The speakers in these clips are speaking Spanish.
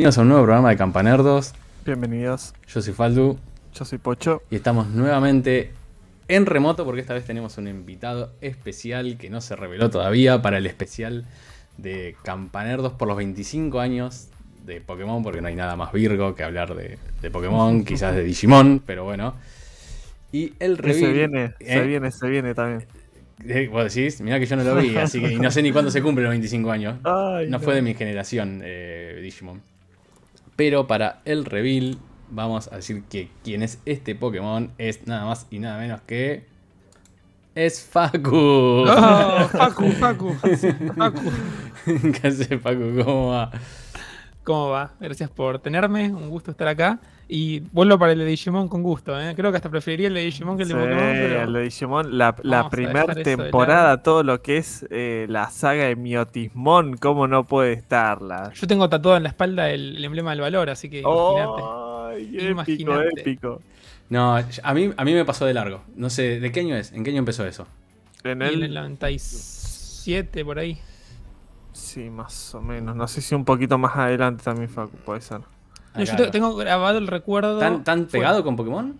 Bienvenidos a un nuevo programa de Campanerdos. Bienvenidos. Yo soy Faldu Yo soy Pocho. y estamos nuevamente en remoto porque esta vez tenemos un invitado especial que no se reveló todavía para el especial de Campanerdos por los 25 años de Pokémon, porque no hay nada más Virgo que hablar de, de Pokémon, quizás de Digimon, pero bueno. Y el reveal, se viene, ¿eh? se viene, se viene también. Eh, Vos decís, mirá que yo no lo vi, así que y no sé ni cuándo se cumplen los 25 años. Ay, No fue de mi generación, eh, Digimon. Pero para el reveal, vamos a decir que quien es este Pokémon es nada más y nada menos que. Es Facu. Oh, Facu, Facu, Facu. ¿Qué hace Facu? ¿Cómo va? ¿Cómo va? Gracias por tenerme, un gusto estar acá. Y vuelvo para el de Digimon con gusto, ¿eh? Creo que hasta preferiría el de Digimon que el Sí, de Pokémon, pero... el de Digimon, la, la primera temporada, todo lo que es eh, la saga de Miotismon, ¿cómo no puede estarla? Yo tengo tatuado en la espalda el, el emblema del valor, así que imagínate. ¡Ay, épico, Imagínate. épico! No, a mí, a mí me pasó de largo. No sé, ¿de qué año es? ¿En qué año empezó eso? En Y en el el, 97, por ahí. sí, más o menos. No sé si un poquito más adelante también, Facu, puede ser. No, yo te- tengo grabado el recuerdo... ¿Tan, tan fue- pegado con Pokémon?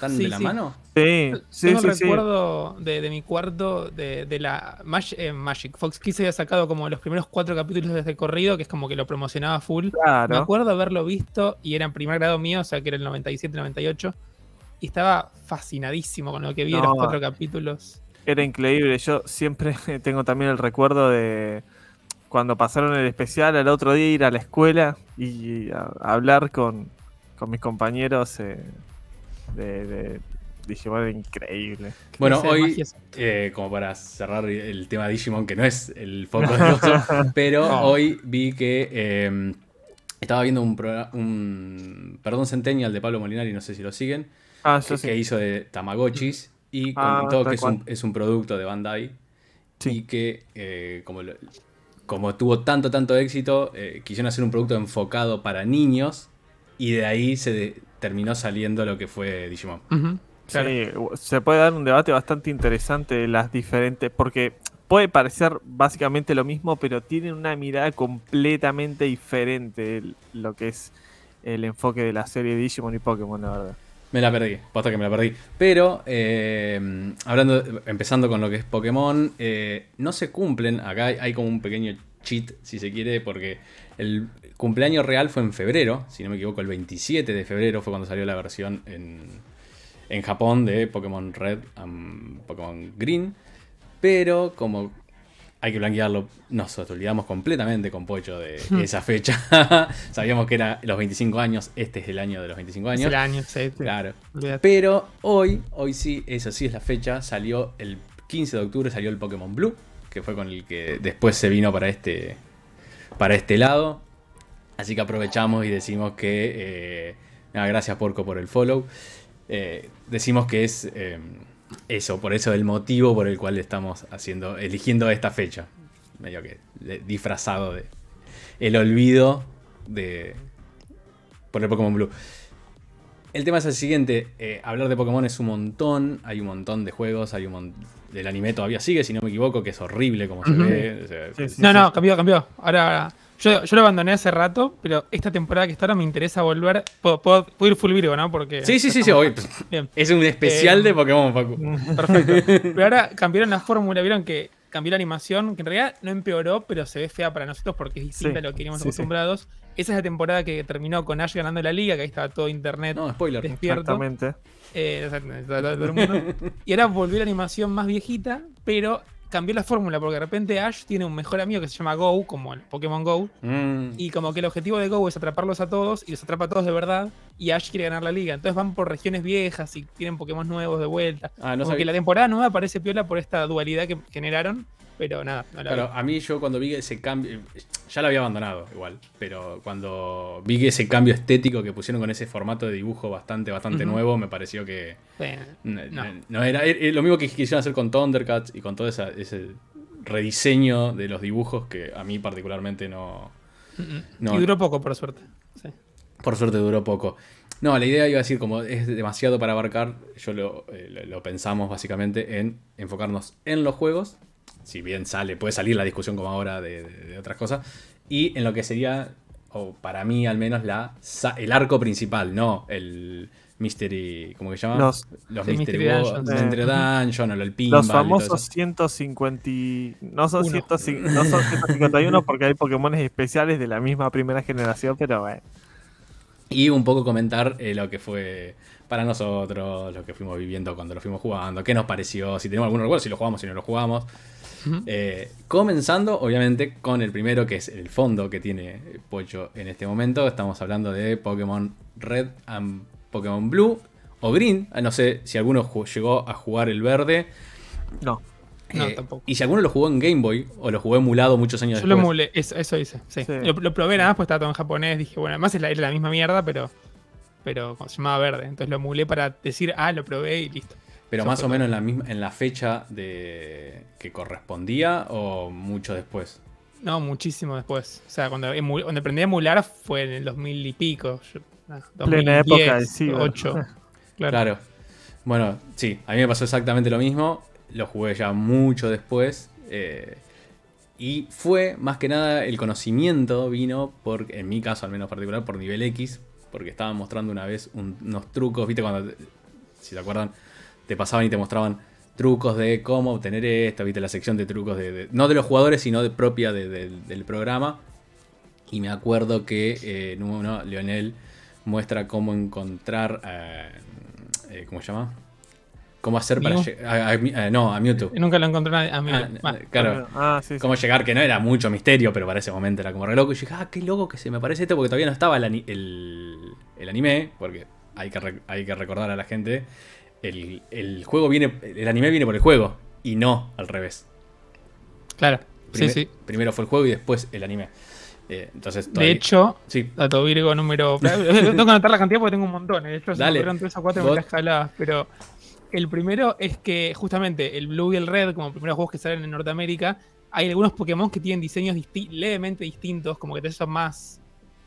¿Tan Sí, de la sí. mano? Sí, sí, Tengo sí, el sí. recuerdo de, de mi cuarto de, de la Mag- eh, Magic. Fox Kids había sacado como los primeros cuatro capítulos de este corrido, que es como que lo promocionaba full. Me Claro. acuerdo haberlo visto y era en primer grado mío, o sea que era el 97-98. Y estaba fascinadísimo con lo que vi de No. los cuatro capítulos. Era increíble. Yo siempre tengo también el recuerdo de cuando pasaron el especial al otro día ir a la escuela y a, a hablar con, con mis compañeros eh, de, de Digimon. Era increíble. Bueno, hoy, eh, como para cerrar el tema de Digimon, que no es el foco de oso, pero No. hoy vi que eh, estaba viendo un, programa, un Perdón Centennial de Pablo Molinari, no sé si lo siguen, Ah, que, sí. que hizo de Tamagotchis y Ah, comentó que es un, cual. es un producto de Bandai Sí. y que eh, como, lo- como tuvo tanto, tanto éxito, eh, quisieron hacer un producto enfocado para niños y de ahí se de- terminó saliendo lo que fue Digimon. Claro. Sí, se puede dar un debate bastante interesante de las diferentes, porque puede parecer básicamente lo mismo, pero tienen una mirada completamente diferente lo que es el enfoque de la serie Digimon y Pokémon, la verdad. Me la perdí, posta que me la perdí. Pero, eh, hablando, empezando con lo que es Pokémon, eh, no se cumplen, acá hay, como un pequeño cheat, si se quiere, porque el cumpleaños real fue en febrero, si no me equivoco, el 27 de febrero fue cuando salió la versión en, en Japón de Pokémon Red y Pokémon Green. Pero como hay que blanquearlo, nos olvidamos completamente con Pocho de esa fecha. Sabíamos que era los 25 años, este es el año de los 25 Es años. el año, sí, Claro. Pero hoy, hoy sí, eso sí es la fecha, salió el 15 de octubre, salió el Pokémon Blue, que fue con el que después se vino para este, para este lado. Así que aprovechamos y decimos que... eh, nada, gracias Porco por el follow. Eh, decimos que es eh, eso, por eso el motivo por el cual estamos haciendo, eligiendo esta fecha. Medio que disfrazado de el olvido de por el Pokémon Blue. El tema es el siguiente, eh, hablar de Pokémon es un montón, hay un montón de juegos, hay un mon- del anime todavía sigue, si no me equivoco, que es horrible como se ve. o sea, Sí, sí. No, no, cambió, cambió. Ahora, yo, yo lo abandoné hace rato, pero esta temporada que está ahora me interesa volver. Puedo, puedo- puedo ir full Virgo, ¿no? Porque. Sí, sí, sí, sí, hoy Bien. es un especial Eh, de Pokémon, Facu. Perfecto. Pero ahora cambiaron la fórmula, vieron que cambió la animación, que en realidad no empeoró, pero se ve fea para nosotros porque es distinta Sí, a lo que sí, sí. acostumbrados. Esa es la temporada que terminó con Ash ganando la liga, que ahí estaba todo internet No, spoiler. despierto. Exactamente. Eh, exactamente, todo- todo el mundo. Y ahora volvió la animación más viejita, pero cambió la fórmula, porque de repente Ash tiene un mejor amigo que se llama Go, como el Pokémon Go, Mm. y como que el objetivo de Go es atraparlos a todos, y los atrapa a todos de verdad, y Ash quiere ganar la liga. Entonces van por regiones viejas y tienen Pokémon nuevos de vuelta. Ah, no la temporada nueva parece piola por esta dualidad que generaron, pero nada, no la Claro, vi. a mí yo cuando vi ese cambio, ya lo había abandonado igual, pero cuando vi ese cambio estético que pusieron con ese formato de dibujo bastante, bastante nuevo, me pareció que n- No. era, era lo mismo que quisieron hacer con Thundercats y con todo esa- ese rediseño de los dibujos que a mí particularmente no. No. Y duró poco, por suerte. Sí. Por suerte duró poco. No, la idea iba a decir, como es demasiado para abarcar, yo lo, eh, lo- lo pensamos básicamente en enfocarnos en los juegos, si bien sale, puede salir la discusión como ahora de, de- de otras cosas, y en lo que sería o para mí al menos, la, el arco principal, no el Mystery. ¿Cómo que se llama? Los- los Mystery, Mystery Dungeons. Mystery Eh, Dungeon o el pinball. Los famosos eso. 150. y- No son, Uno. 150, no son 151 porque hay Pokémones especiales de la misma primera generación, pero bueno. Y un poco comentar eh, lo que fue para nosotros, lo que fuimos viviendo cuando lo fuimos jugando, qué nos pareció, si tenemos algún recuerdo, si lo jugamos, si no lo jugamos. Eh, comenzando, obviamente, con el primero, que es el fondo que tiene Pocho en este momento. Estamos hablando de Pokémon Red and Pokémon Blue o Green. Ah, No sé si alguno llegó a jugar el verde. No. No, Eh, tampoco. Y si alguno lo jugó en Game Boy o lo jugó emulado muchos años Yo lo después. emulé, eso, eso hice. Sí. Sí. Lo, lo probé nada más, pues estaba todo en japonés. Dije, bueno, además es la, era la misma mierda, pero, pero se llamaba verde. Entonces lo emulé para decir, ah, lo probé y listo. Pero Eso más o menos en la misma, en la fecha de que correspondía o mucho después. No, muchísimo después. O sea, cuando, emu- cuando aprendí a emular fue en el 2000 y pico. Yo, Plena 2010, época ciber. 8. Claro. Claro. Bueno, sí, a mí me pasó exactamente lo mismo. Lo jugué ya mucho después. eh, y fue más que nada el conocimiento vino por, en mi caso al menos particular, por nivel X. Porque estaban mostrando una vez un- unos trucos, viste, cuando, si te acuerdan, te pasaban y te mostraban trucos de cómo obtener esto, viste, la sección de trucos de, no de los jugadores, sino de propia de- de- del programa. Y me acuerdo que eh, uno, Leonel muestra cómo encontrar, eh, eh, ¿cómo se llama? Cómo hacer para llegar, no, a Mewtwo. Nunca lo encontré a, a mí. Ah, Va, claro, Ah, sí, sí. cómo llegar, que no era mucho misterio, pero para ese momento era como re loco. Y dije, ah, qué loco que se me parece esto, porque todavía no estaba el, el, el anime, porque hay que, hay que recordar a la gente, el, el juego viene, el anime viene por el juego, y no al revés. claro. Sí, sí. Primero fue el juego y después el anime. Eh, entonces, De hecho, sí, dato Virgo número. tengo que anotar la cantidad porque tengo un montón. De hecho, se Dale. ocurrieron tres o cuatro Vos- hablabas, Pero el primero es que justamente el Blue y el Red, como primeros juegos que salen en Norteamérica, hay algunos Pokémon que tienen diseños disti- levemente distintos, como que te son más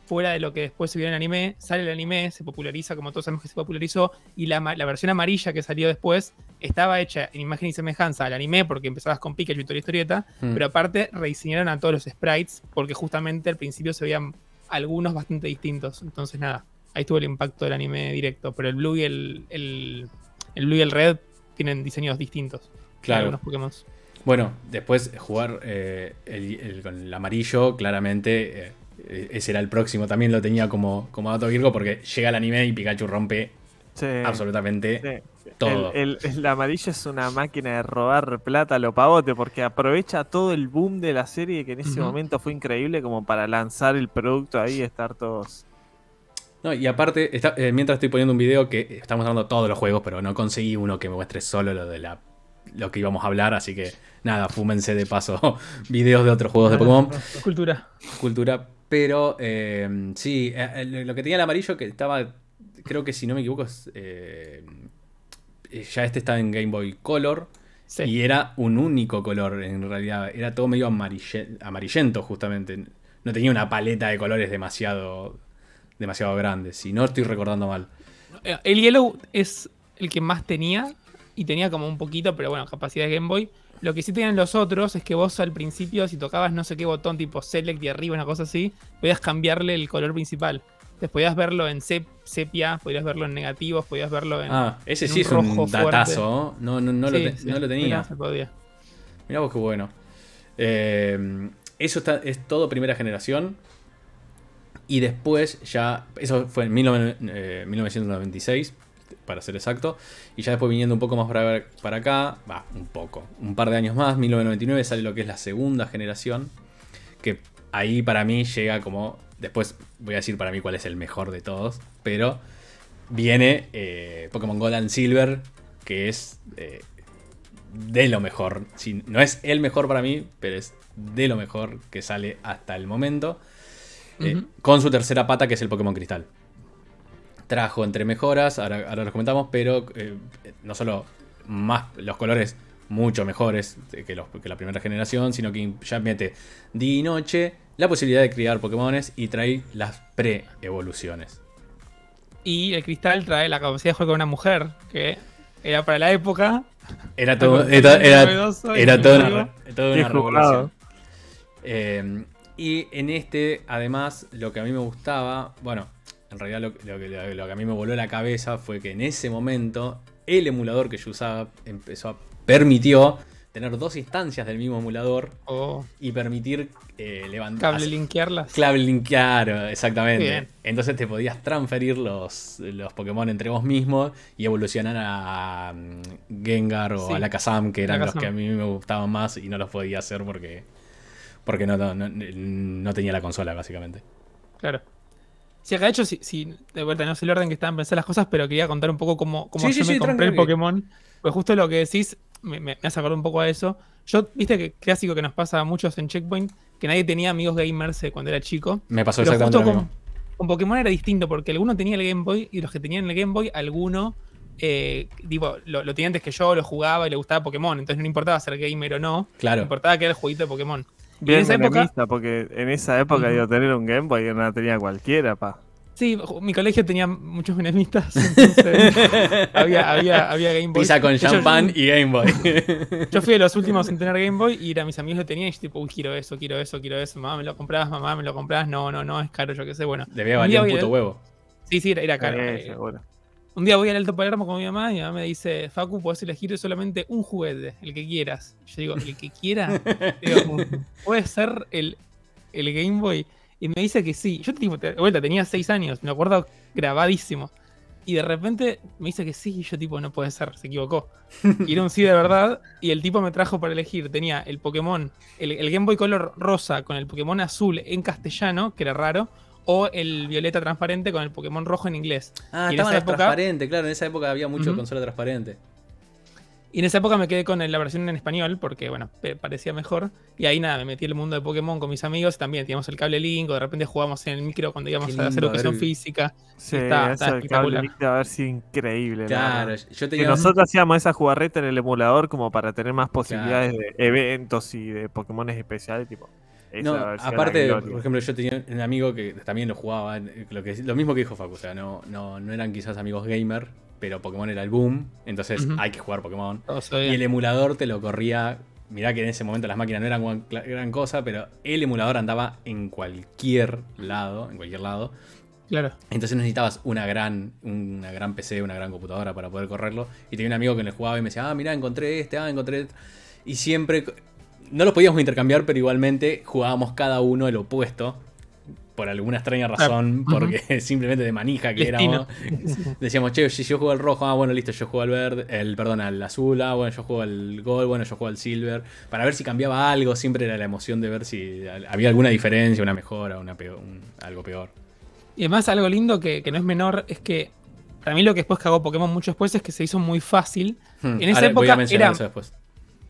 fuera de lo que después se vio en anime. Sale el anime, se populariza, como todos sabemos que se popularizó, y la, versión amarilla que salió después estaba hecha en imagen y semejanza al anime, porque empezabas con Pikachu y toda la historieta, Mm. pero aparte rediseñaron a todos los sprites, porque justamente al principio se veían algunos bastante distintos. Entonces, nada, ahí estuvo el impacto del anime directo. Pero el Blue y el, el, el Blue y el Red tienen diseños distintos. Claro. Algunos Pokémon. Bueno, después jugar eh, el, el- con el amarillo, claramente, eh, ese era el próximo. También lo tenía como, como dato Virgo porque llega el anime y Pikachu rompe Sí, absolutamente sí. todo. El, el- el amarillo es una máquina de robar plata a lo pavote porque aprovecha todo el boom de la serie que en ese momento fue increíble como para lanzar el producto ahí y estar todos. No, y aparte, está- eh, mientras estoy poniendo un video que estamos mostrando todos los juegos, pero no conseguí uno que me muestre solo lo de la lo que íbamos a hablar, así que nada, fúmense de paso videos de otros juegos de Pokémon. Cultura. cultura. Pero eh, sí, eh, lo que tenía el amarillo que estaba, creo que si no me equivoco, es, ya este está en Game Boy Color. Sí. Y era un único color, en realidad. Era todo medio amarille- amarillento, justamente. No tenía una paleta de colores demasiado, demasiado grande. Si no estoy recordando mal. Eh, El Yellow es el que más tenía. Y tenía como un poquito, pero bueno, capacidad de Game Boy. Lo que sí tenían los otros es que vos al principio, si tocabas no sé qué botón tipo Select y arriba, una cosa así, podías cambiarle el color principal. Entonces podías verlo en sep- sepia, podías verlo en negativos, podías verlo en. Ah, ese en sí un es un rojo fuerte. datazo. No, no, no, lo, Sí, te- sí, no lo tenía. mirá, se podía. Mirá vos qué bueno. Eh, eso está, es todo primera generación. Y después ya. Eso fue en 19 eh, 1996, para ser exacto. Y ya después viniendo un poco más para, para acá. Va, un poco. Un par de años más. 1999 sale lo que es la segunda generación. Que ahí para mí llega como. Después voy a decir para mí cuál es el mejor de todos. Pero viene eh, Pokémon Gold and Silver. Que es. eh, de lo mejor. Si- no es el mejor para mí, pero es de lo mejor que sale hasta el momento. Eh, con su tercera pata, que es el Pokémon Cristal. Trajo entre mejoras, ahora, ahora los comentamos, pero eh, no solo más los colores mucho mejores que, los, que la primera generación, sino que ya mete día y noche la posibilidad de criar Pokémones y trae las pre-evoluciones. Y el cristal trae la capacidad de jugar con una mujer, que era para la época. Era todo, era, era- era toda nuevo. una, Qué una revolución. Eh, Y en este, además, lo que a mí me gustaba, bueno, en realidad lo, lo que, lo- lo que a mí me voló la cabeza fue que en ese momento el emulador que yo usaba empezó a permitió tener dos instancias del mismo emulador O y permitir eh, levantar cable linkearlas. Cable link, claro, exactamente. Bien. Entonces te podías transferir los, los Pokémon entre vos mismos y evolucionar a mm, Gengar o Sí. a Lakazam, que eran los que a mí me gustaban más y no los podía hacer porque, porque no, no, no- tenía la consola, básicamente. Claro. Sí, acá de hecho, si, si- de vuelta no sé el orden que estaban pensadas las cosas, pero quería contar un poco cómo, cómo Sí, yo sí, me sí, compré el. Pokémon. Pues justo lo que decís me, me, me hace acordar un poco a eso. Yo, viste que clásico que nos pasa a muchos en Checkpoint, que nadie tenía amigos gamers eh, cuando era chico. Me pasó Pero exactamente justo lo con, mismo. con Pokémon era distinto, porque alguno tenía el Game Boy y los que tenían el Game Boy, alguno eh, tipo, lo, lo tenía antes que yo, lo jugaba y le gustaba Pokémon. Entonces no importaba ser gamer o no, Claro. importaba que era el jueguito de Pokémon. Bien en esa época, porque en esa época Ujú. digo, tener un Game Boy no la tenía cualquiera, pa. sí, mi colegio tenía muchos menemistas. entonces había, había, había Game Boy. Pizza con champán y Game Boy. Yo fui de los últimos en tener Game Boy y era, mis amigos lo tenían y yo tipo, uy, quiero eso, quiero eso, quiero eso. Mamá, me lo comprás, mamá, me lo comprás. No, no, no, es caro, yo qué sé. Bueno, Debía valer un puto a- huevo. sí, sí, era, era caro. Eh, Eh, seguro. Un día voy al Alto Palermo con mi mamá y mi mamá me dice, Facu, podés elegir solamente un juguete, el que quieras. Yo digo, ¿el que quiera? Digo, ¿Puede ser el, el Game Boy? Y me dice que sí. Yo, tipo, de vuelta, tenía seis años, me acuerdo grabadísimo. Y de repente me dice que sí, y yo tipo, no puede ser, se equivocó. Y era un sí de verdad, y el tipo me trajo para elegir. Tenía el Pokémon, el, el Game Boy color rosa con el Pokémon azul en castellano, que era raro, o el violeta transparente con el Pokémon rojo en inglés. Ah, Y en esa época- transparentes, claro. En esa época había mucho consola transparente. Y en esa época me quedé con la versión en español porque, bueno, parecía mejor. Y ahí nada, me metí en el mundo de Pokémon con mis amigos. También teníamos el cable Link, o de repente jugábamos en el micro cuando íbamos a hacer educación ver- física. Sí, Está- eso está del cable link debe haber sido increíble. la Claro, yo Que tenía. nosotros hacíamos esa jugarreta en el emulador como para tener más posibilidades de eventos y de Pokémon especiales, tipo. No, aparte, por ejemplo, yo tenía un amigo que también lo jugaba, lo, que, lo mismo que dijo Facu, o sea, no, no, no eran quizás amigos gamer, pero Pokémon era el boom, entonces hay que jugar Pokémon. Se Y el emulador te lo corría, mirá que en ese momento las máquinas no eran gran cosa, pero el emulador andaba en cualquier lado, en cualquier lado. Claro. Entonces necesitabas una gran, una gran PC, una gran computadora para poder correrlo. Y tenía un amigo que le jugaba y me decía, ah, mira, encontré este, ah, encontré este. Y siempre, no los podíamos intercambiar, pero igualmente jugábamos cada uno el opuesto. Por alguna extraña razón, porque simplemente de manija que Destino. éramos. Decíamos, che, si yo juego al rojo, ah, bueno, listo, yo juego al verde, el, perdón, al azul, ah, bueno, yo juego al gold, bueno, yo juego al silver. Para ver si cambiaba algo, siempre era la emoción de ver si había alguna diferencia, una mejora, una peor, un- algo peor. Y además, algo lindo que, que no es menor es que para mí lo que después cagó Pokémon mucho después es que se hizo muy fácil. Hmm, En esa ahora voy a época mencionar era- eso después.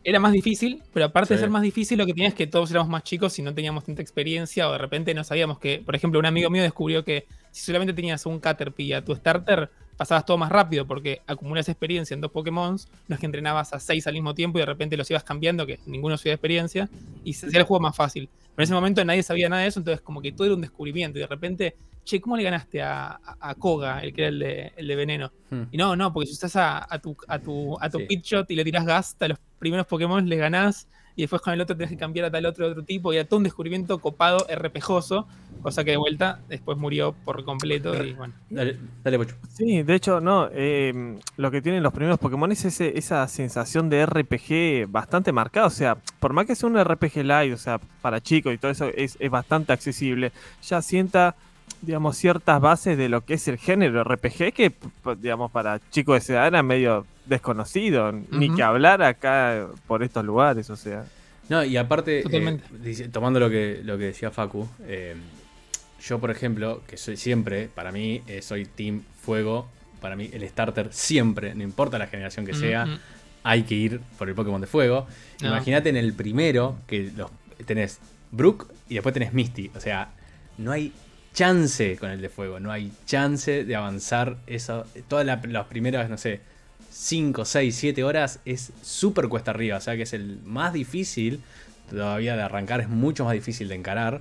Era más difícil, pero aparte de ser más difícil, lo que tenía es que todos éramos más chicos y no teníamos tanta experiencia o de repente no sabíamos que, por ejemplo, un amigo mío descubrió que si solamente tenías un Caterpie a tu starter, pasabas todo más rápido porque acumulas experiencia en dos Pokémon, no es que entrenabas a seis al mismo tiempo y de repente los ibas cambiando, que ninguno subía experiencia, y se hacía el juego más fácil. Pero en ese momento nadie sabía nada de eso, entonces como que todo era un descubrimiento y de repente, che, ¿cómo le ganaste a, a- a Koga, el que era el de, el de veneno? Hmm. Y no, no, porque si estás a, a tu, a tu, a tu Sí. pitch shot y le tirás gas a los primeros Pokémon, le ganás. Y después con el otro tenés que cambiar a tal otro de otro tipo. Y era todo un descubrimiento copado, RPGoso. Cosa que de vuelta después murió por completo. Y bueno. Dale, dale, Pocho. Sí, de hecho, no. eh, lo que tienen los primeros Pokémon es ese- esa sensación de RPG bastante marcada. O sea, por más que sea un RPG light, o sea, para chicos y todo eso, es, es bastante accesible. Ya sienta, digamos, ciertas bases de lo que es el género RPG, que, digamos, para chicos de esa edad era medio desconocido. Ni que hablar acá por estos lugares, o sea. No, y aparte, eh, tomando lo que, lo que decía Facu, eh, yo, por ejemplo, que soy siempre, para mí, eh, soy Team Fuego. Para mí, el starter siempre, no importa la generación que sea, hay que ir por el Pokémon de fuego. No. Imagínate en el primero que los, tenés Brook y después tenés Misty. O sea, no hay chance con el de fuego, no hay chance de avanzar eso. Todas la- las primeras, no sé, 5, 6, 7 horas es súper cuesta arriba. O sea que es el más difícil todavía de arrancar, es mucho más difícil de encarar.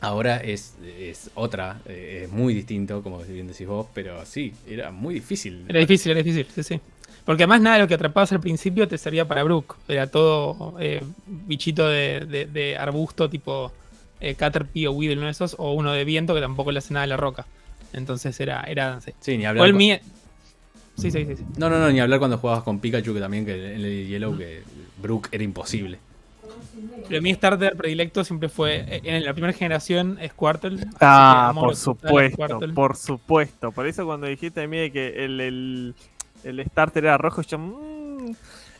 Ahora es, es otra, eh, es muy distinto, como bien decís vos, pero sí, era muy difícil. Era difícil, era difícil, sí, sí. Porque además nada de lo que atrapabas al principio te servía para Brook. Era todo eh, bichito de arbusto tipo eh, Caterpie o Weedle, uno de esos, o uno de viento que tampoco le hace nada a la roca. Entonces era, era sí. Sí, ni O hablar. el cu- mío. Sí, sí, sí. sí. No, no, no, ni hablar cuando jugabas con Pikachu, que también que en el Yellow, que Brook era imposible. Pero mi starter predilecto siempre fue, eh, en la primera generación, Squirtle. Ah, por supuesto, por supuesto. Por eso cuando dijiste a mí que el, el, el starter era rojo, yo... mm,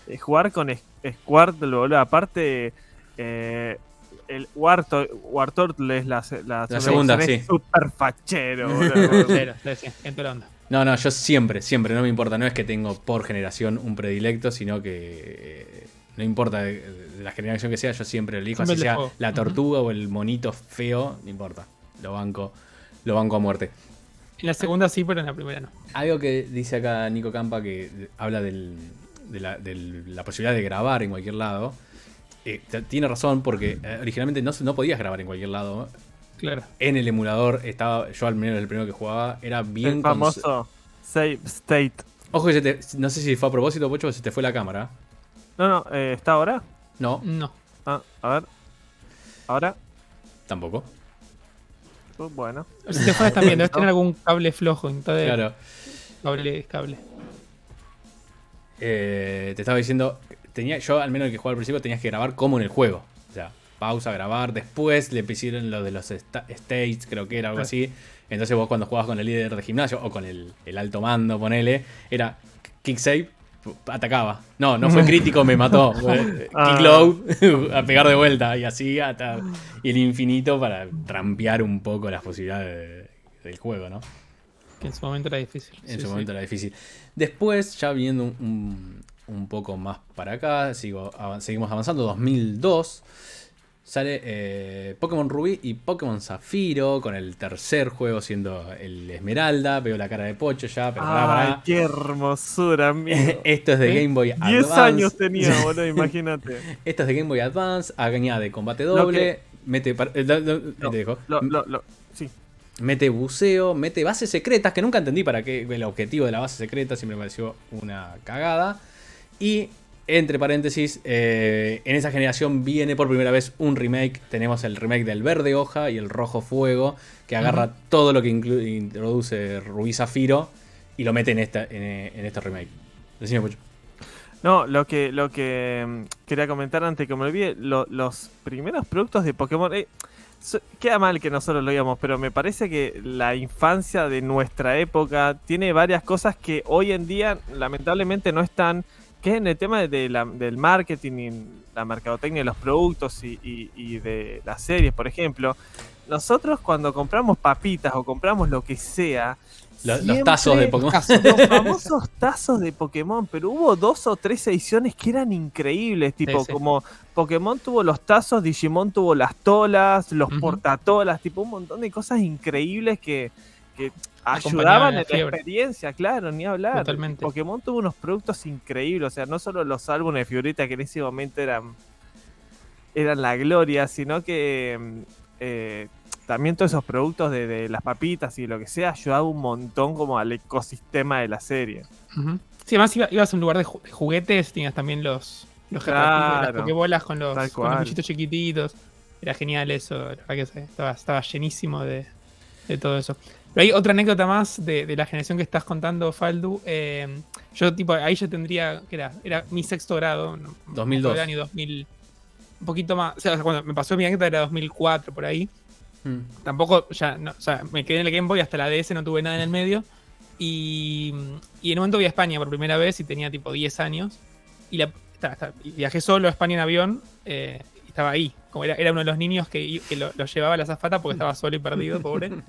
eh, jugar con Squirtle, boludo. Aparte, eh, el Wartor- Wartortle es la, la, La segunda, sí. súper fachero, boludo. Cero, sí, la onda. No, no, yo siempre, siempre, no me importa. No es que tengo por generación un predilecto, sino que eh, no importa de, de la generación que sea, yo siempre elijo. Siempre Así sea juego. la tortuga o el monito feo, no importa. Lo banco, lo banco a muerte. En la segunda sí, pero en la primera no. Algo que dice acá Nico Campa que habla del- de, la, de la posibilidad de grabar en cualquier lado. Eh, tiene razón porque eh, originalmente no, no podías grabar en cualquier lado. Claro. En el emulador estaba, yo al menos el primero que jugaba, era bien el famoso Save State. Ojo que se te- no sé si fue a propósito, Pocho, o se te fue la cámara. No, no, eh, ¿está ahora? No, No. Ah, a ver. Ahora. tampoco. Uh, bueno. Si te fueras también, debes tener algún cable flojo. Entonces, Claro. cable es cable. Eh, te estaba diciendo, tenía, yo al menos el que jugaba al principio tenías que grabar como en el juego. O sea, pausa, grabar, después le pusieron lo de los sta- states, creo que era algo así. Entonces vos cuando jugabas con el líder de gimnasio o con el, el alto mando, ponele, era kick save, atacaba. No, no fue crítico, me mató. Ah. Kick low, a pegar de vuelta y así hasta el infinito para trampear un poco las posibilidades de- del juego, ¿no? Que en su momento era difícil. En Sí, su sí. momento era difícil. Después, ya viendo un, un- un poco más para acá, sigo, seguimos avanzando. 2002 sale eh, Pokémon Rubí y Pokémon Zafiro, con el tercer juego siendo el Esmeralda. Veo la cara de Pocho ya, pero pará, Ay, pará. qué hermosura, amigo. Esto es de. Game Boy 10 Advance. años tenía, boludo, imagínate. Esto es de Game Boy Advance. Añade combate doble. que- Mete, par- eh, lo- lo- Lo- te dejo. lo- lo- lo- sí. Mete buceo, mete bases secretas, que nunca entendí para qué el objetivo de la base secreta, siempre me pareció una cagada. Y, entre paréntesis, eh, en esa generación viene por primera vez un remake. Tenemos el remake del verde hoja y el rojo fuego, que agarra todo lo que introduce Rubí Zafiro y lo mete en, esta, en, en este remake. Decime mucho. No, lo que, lo que mm, quería comentar antes que me olvide, lo- los primeros productos de Pokémon. eh, so- queda mal que nosotros lo digamos, pero me parece que la infancia de nuestra época tiene varias cosas que hoy en día lamentablemente no están. Que es en el tema de la- del marketing y la mercadotecnia de los productos y, y- y de las series, por ejemplo. Nosotros cuando compramos papitas o compramos lo que sea. Lo- los tazos de Pokémon. los famosos tazos de Pokémon, pero hubo dos o tres ediciones que eran increíbles, tipo sí. como Pokémon tuvo los tazos, Digimon tuvo las tolas, los portatolas, tipo un montón de cosas increíbles que, que ayudaban en la experiencia, claro, ni hablar. Totalmente. Pokémon tuvo unos productos increíbles, o sea, no solo los álbumes de figuritas que en ese momento eran, eran la gloria, sino que mm, eh, también todos esos productos de, de las papitas y lo que sea ayudaba un montón como al ecosistema de la serie. Ujú. Sí, además iba- ibas a un lugar de, ju- de juguetes, tenías también los, los Claro. las pokebolas con los, con los bichitos chiquititos. Era genial eso, la verdad que se- estaba, estaba llenísimo de, de todo eso. Pero hay otra anécdota más de, de la generación que estás contando, Faldu. Eh, yo, tipo, ahí yo tendría, que era? Era mi sexto grado. no- no 2002. Era año 2000, un poquito más. O sea, cuando me pasó mi anécdota era 2004, por ahí. Mm. Tampoco, ya, no, o sea, me quedé en el Game Boy hasta la DS, no tuve nada en el medio. Y, y en un momento vi a España por primera vez y tenía tipo 10 años. Y, la, está- está- y viajé solo a España en avión eh, y estaba ahí. Como era, era uno de los niños que, que lo, lo llevaba a la zafata porque estaba solo y perdido, pobre.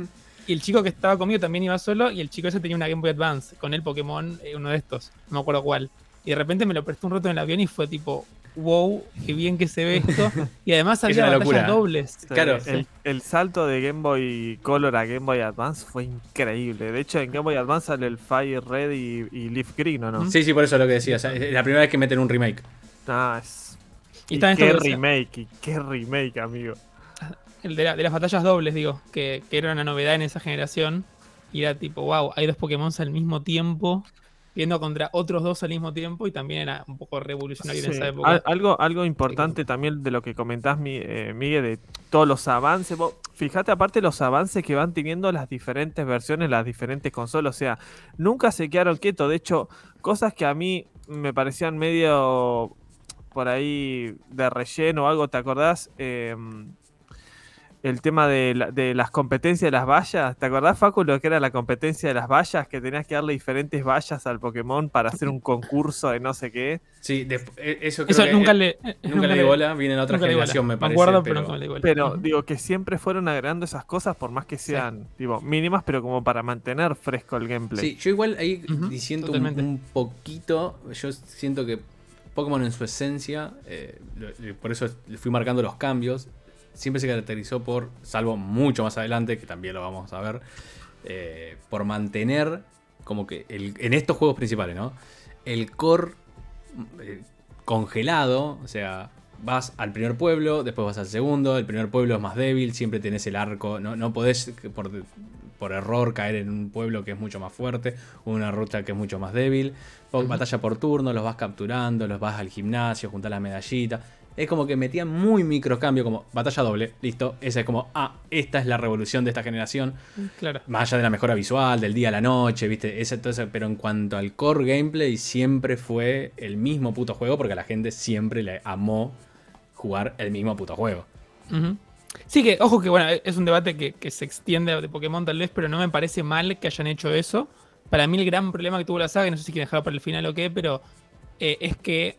Y el chico que estaba conmigo también iba solo y el chico ese tenía una Game Boy Advance con el Pokémon, eh, uno de estos, no me acuerdo cuál. Y de repente me lo prestó un rato en el avión y fue tipo, wow, qué bien que se ve esto. Y además había batallas locura. dobles. Claro. el, el salto de Game Boy Color a Game Boy Advance fue increíble. De hecho, en Game Boy Advance sale el Fire Red y, y Leaf Green, ¿o no? Sí, sí, por eso es lo que decía. o sea, es la primera vez que meten un remake. Ah, es- Y Y, qué remake, y qué remake, amigo. El de, la- de las batallas dobles, digo, que, que era una novedad en esa generación. Y era tipo, wow, hay dos Pokémon al mismo tiempo. viendo contra otros dos al mismo tiempo y también era un poco revolucionario en esa época. al- algo, algo importante también de lo que comentás, Mi- eh, Miguel, de todos los avances. Vos, fíjate, aparte los avances que van teniendo las diferentes versiones, las diferentes consolas. O sea, nunca se quedaron quietos. De hecho, cosas que a mí me parecían medio por ahí de relleno o algo, ¿te acordás? Em, el tema de, la- de las competencias de las vallas. ¿Te acordás, Facu, lo que era la competencia de las vallas? Que tenías que darle diferentes vallas al Pokémon para hacer un concurso de no sé qué. Sí, desp- eh, eso creo Eso que nunca le. eh, nunca le di bola, viene en otra generación, me parece. acuerdo, pero, pero nunca le di bola. Pero Ujú. digo que siempre fueron agregando esas cosas por más que sean tipo, mínimas, pero como para mantener fresco el gameplay. Sí, yo igual ahí Ujú, diciendo un, poquito, yo siento que Pokémon en su esencia, eh, por eso le fui marcando los cambios, siempre se caracterizó por, salvo mucho más adelante, que también lo vamos a ver, eh, por mantener como que el- en estos juegos principales, ¿no? El core eh, congelado, o sea, vas al primer pueblo, después vas al segundo, el primer pueblo es más débil, siempre tenés el arco, no, no podés por, por error caer en un pueblo que es mucho más fuerte, una ruta que es mucho más débil, batalla por turno, los vas capturando, los vas al gimnasio, juntar la medallita. Es como que metían muy microcambio, como batalla doble, listo. Esa es como, ah, esta es la revolución de esta generación. Claro. Más allá de la mejora visual, del día a la noche, ¿viste? Ese, todo pero en cuanto al core gameplay, siempre fue el mismo puto juego porque a la gente siempre le amó jugar el mismo puto juego. Sí, que, ojo que bueno, es un debate que, que se extiende de Pokémon tal vez, pero no me parece mal que hayan hecho eso. Para mí el gran problema que tuvo la saga, y no sé si quieren dejarlo para el final o qué, pero eh, es que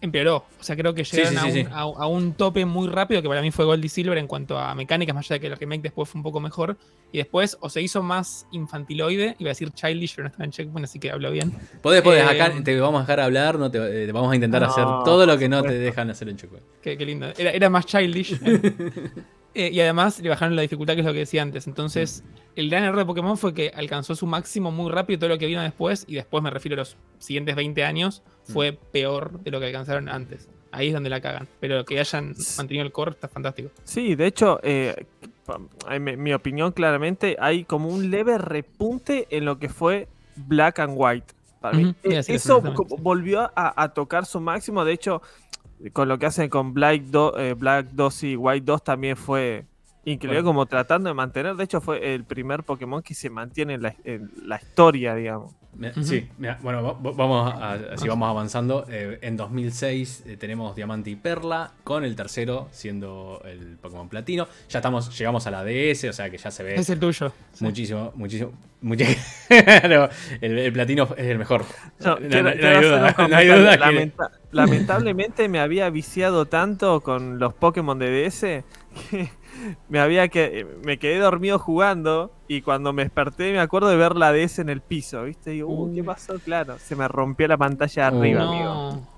empeoró. O sea, creo que llegaron sí, sí, a, un, sí. a- a un tope muy rápido, que para mí fue Gold y Silver en cuanto a mecánicas, más allá de que el remake después fue un poco mejor. Y después o se hizo más infantiloide, iba a decir childish, pero no estaba en checkpoint, así que hablo bien. Podés, podés, Eh, acá te vamos a dejar hablar, no te, eh, vamos a intentar No, hacer todo lo que no te dejan hacer en Checkpoint. Qué, qué lindo. Era, era más childish. Eh, y además le bajaron la dificultad, que es lo que decía antes. Entonces, el gran error de Pokémon fue que alcanzó su máximo muy rápido todo lo que vino después. Y después me refiero a los siguientes 20 años. Fue peor de lo que alcanzaron antes. Ahí es donde la cagan. Pero que hayan mantenido el core está fantástico. Sí, de hecho, eh, en mi, opinión claramente, hay como un leve repunte en lo que fue Black and White. Para mí. Eso, volvió a, a tocar su máximo. De hecho, con lo que hacen con Black, Do- eh, Black 2 y White 2 también fue increíble, Bueno. como tratando de mantener. De hecho, fue el primer Pokémon que se mantiene en la, en la historia, digamos. Sí, mira, bueno, va- va- vamos a, así vamos avanzando. Eh, en 2006 eh, tenemos Diamante y Perla, con el tercero siendo el Pokémon Platino. Ya estamos, llegamos a la DS, o sea que ya se ve Es el tuyo. Sí. muchísimo, muchísimo, Claro, el, el Platino es el mejor. No, No, quiero- no- hay duda, hay que- Lamentablemente me había viciado tanto con los Pokémon de DS que me había que me quedé dormido jugando y cuando me desperté me acuerdo de ver la DS en el piso, ¿viste? Digo, uh, ¿qué pasó? Claro, se me rompió la pantalla Uh. arriba, no. amigo.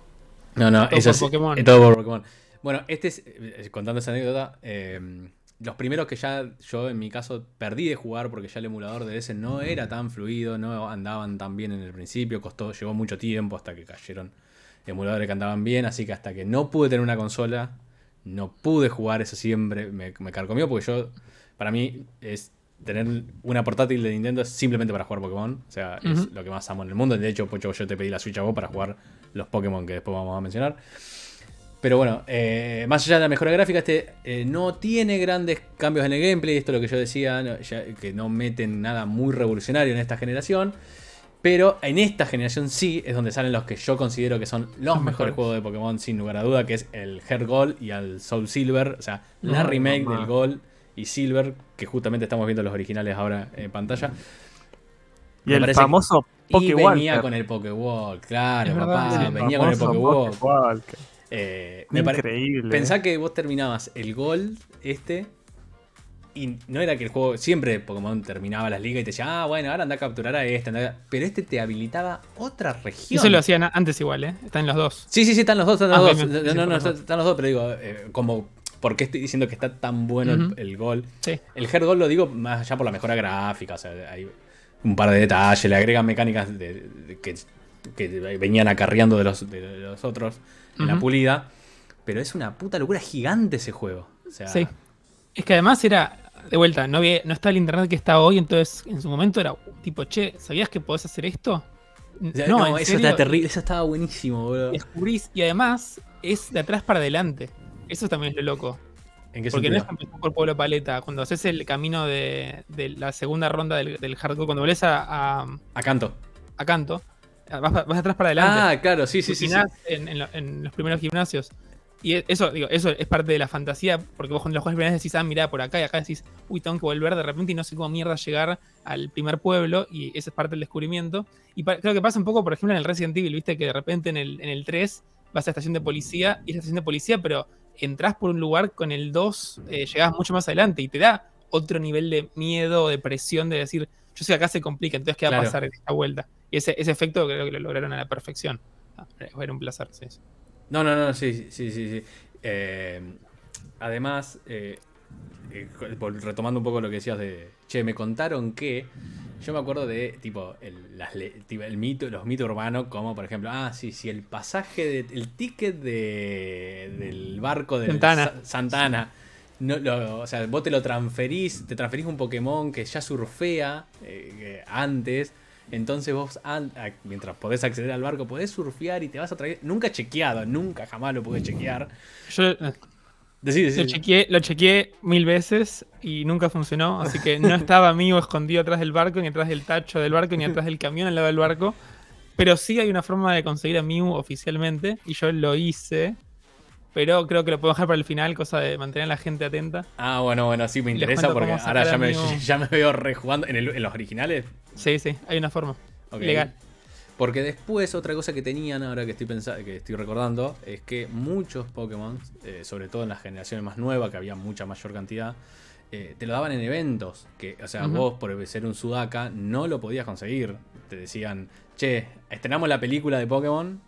No, no, Todo eso por sí, Pokémon. es todo por Pokémon. Bueno, este es, eh, contando esa anécdota, eh, los primeros que ya yo en mi caso perdí de jugar porque ya el emulador de ese no era tan fluido, no andaban tan bien en el principio, costó, llevó mucho tiempo hasta que cayeron emuladores que andaban bien, así que hasta que no pude tener una consola, no pude jugar, eso siempre me, me carcomió porque yo, para mí, es tener una portátil de Nintendo es simplemente para jugar Pokémon, o sea, es lo que más amo en el mundo, de hecho, Pocho, yo te pedí la Switch a vos para jugar los Pokémon que después vamos a mencionar. Pero bueno, eh, más allá de la mejora gráfica, este eh, no tiene grandes cambios en el gameplay. Esto es lo que yo decía, no, ya- que no meten nada muy revolucionario en esta generación. Pero en esta generación sí es donde salen los que yo considero que son los Los mejores mejores. juegos de Pokémon, sin lugar a duda, que es el Heart Gold y el Soul Silver. O sea, la No, remake del Gold y Silver, que justamente estamos viendo los originales ahora en pantalla. Y Me el famoso Y Pokewalker. venía con el Pokewall, claro, papá, el venía con el Pokewall. Pokewalker. Eh, pare- Increíble. Pensá que vos terminabas el gol este. Y no era que el juego. Siempre Pokémon terminaba las ligas y te decía, ah, bueno, ahora anda a capturar a este. anda a-". Pero este te habilitaba otra región. eso lo hacían antes igual, ¿eh? Están los dos. Sí, sí, sí, están los dos, están los Ah, dos. me- No, no, están, los dos, pero digo, eh, como. ¿Por qué estoy diciendo que está tan bueno el- gol? Sí. El Heart Gold lo digo más allá por la mejora gráfica. O sea, hay un par de detalles, le agregan mecánicas de- de- que, que venían acarreando de los, de los otros en la pulida. Pero es una puta locura gigante ese juego. O sea, Sí. Es que además era, de vuelta, no, había, no está el internet que está hoy, entonces en su momento era tipo, che, ¿sabías que podés hacer esto? O sea, no, eso serio, está terrible, eso estaba buenísimo, boludo. descubrís y además es de atrás para adelante. Eso también es lo loco. ¿En qué Porque no es empezás por Pueblo Paleta. Cuando haces el camino de, de la segunda ronda del, del hardcore, cuando volvés a, a, A canto. a Canto, vas, vas atrás para adelante. Ah, claro, sí, sí, sí. sí. rutinás En, en lo- en los primeros gimnasios. Y e- eso, digo, eso es parte de la fantasía, porque vos cuando lo juegas primera vez decís, ah, mirá, por acá, y acá decís, uy, tengo que volver de repente y no sé cómo mierda llegar al primer pueblo, y esa es parte del descubrimiento. Y creo que pasa un poco, por ejemplo, en el Resident Evil, viste, que de repente en el, en el 3 vas a la estación de policía, y es la estación de policía, pero entras por un lugar con el 2, eh, llegás mucho más adelante, y te da otro nivel de miedo o de presión de decir, yo sé que acá se complica, entonces ¿qué va Claro. a pasar en esta vuelta? Y ese, ese efecto creo que lo lograron a la perfección. Ah, Era un placer, sí. No, no, no, sí, sí, sí, sí. Eh, además, eh, eh, retomando un poco lo que decías de, che, me contaron que, yo me acuerdo de, tipo, el, las mito, los mitos urbanos, como por ejemplo, ah, sí, sí, el pasaje, de, el ticket de, del barco de Santana. Santana. No, lo- o sea, vos te lo transferís, te transferís un Pokémon que ya surfea eh, que antes. Entonces vos, mientras podés acceder al barco, podés surfear y te vas a traer. Nunca chequeado, nunca jamás lo pude chequear. Yo eh, Decí, lo, chequeé, lo chequeé mil veces y nunca funcionó, así que no estaba amigo escondido atrás del barco, ni atrás del tacho del barco, ni atrás del camión al lado del barco. Pero sí hay una forma de conseguir a Mew oficialmente, y yo lo hice. Pero creo que lo puedo dejar para el final, cosa de mantener a la gente atenta. Ah, bueno, bueno, sí me interesa porque ahora ya me, ya me veo rejugando. ¿En, el- en los originales? Sí, sí, hay una forma. Legal. Porque después otra cosa que tenían ahora que estoy pensando, que estoy recordando, es que muchos Pokémon, eh, sobre todo en las generaciones más nuevas, que había mucha mayor cantidad, eh, te lo daban en eventos. Que, o sea, vos por ser un Sudaka no lo podías conseguir. Te decían, che, estrenamos la película de Pokémon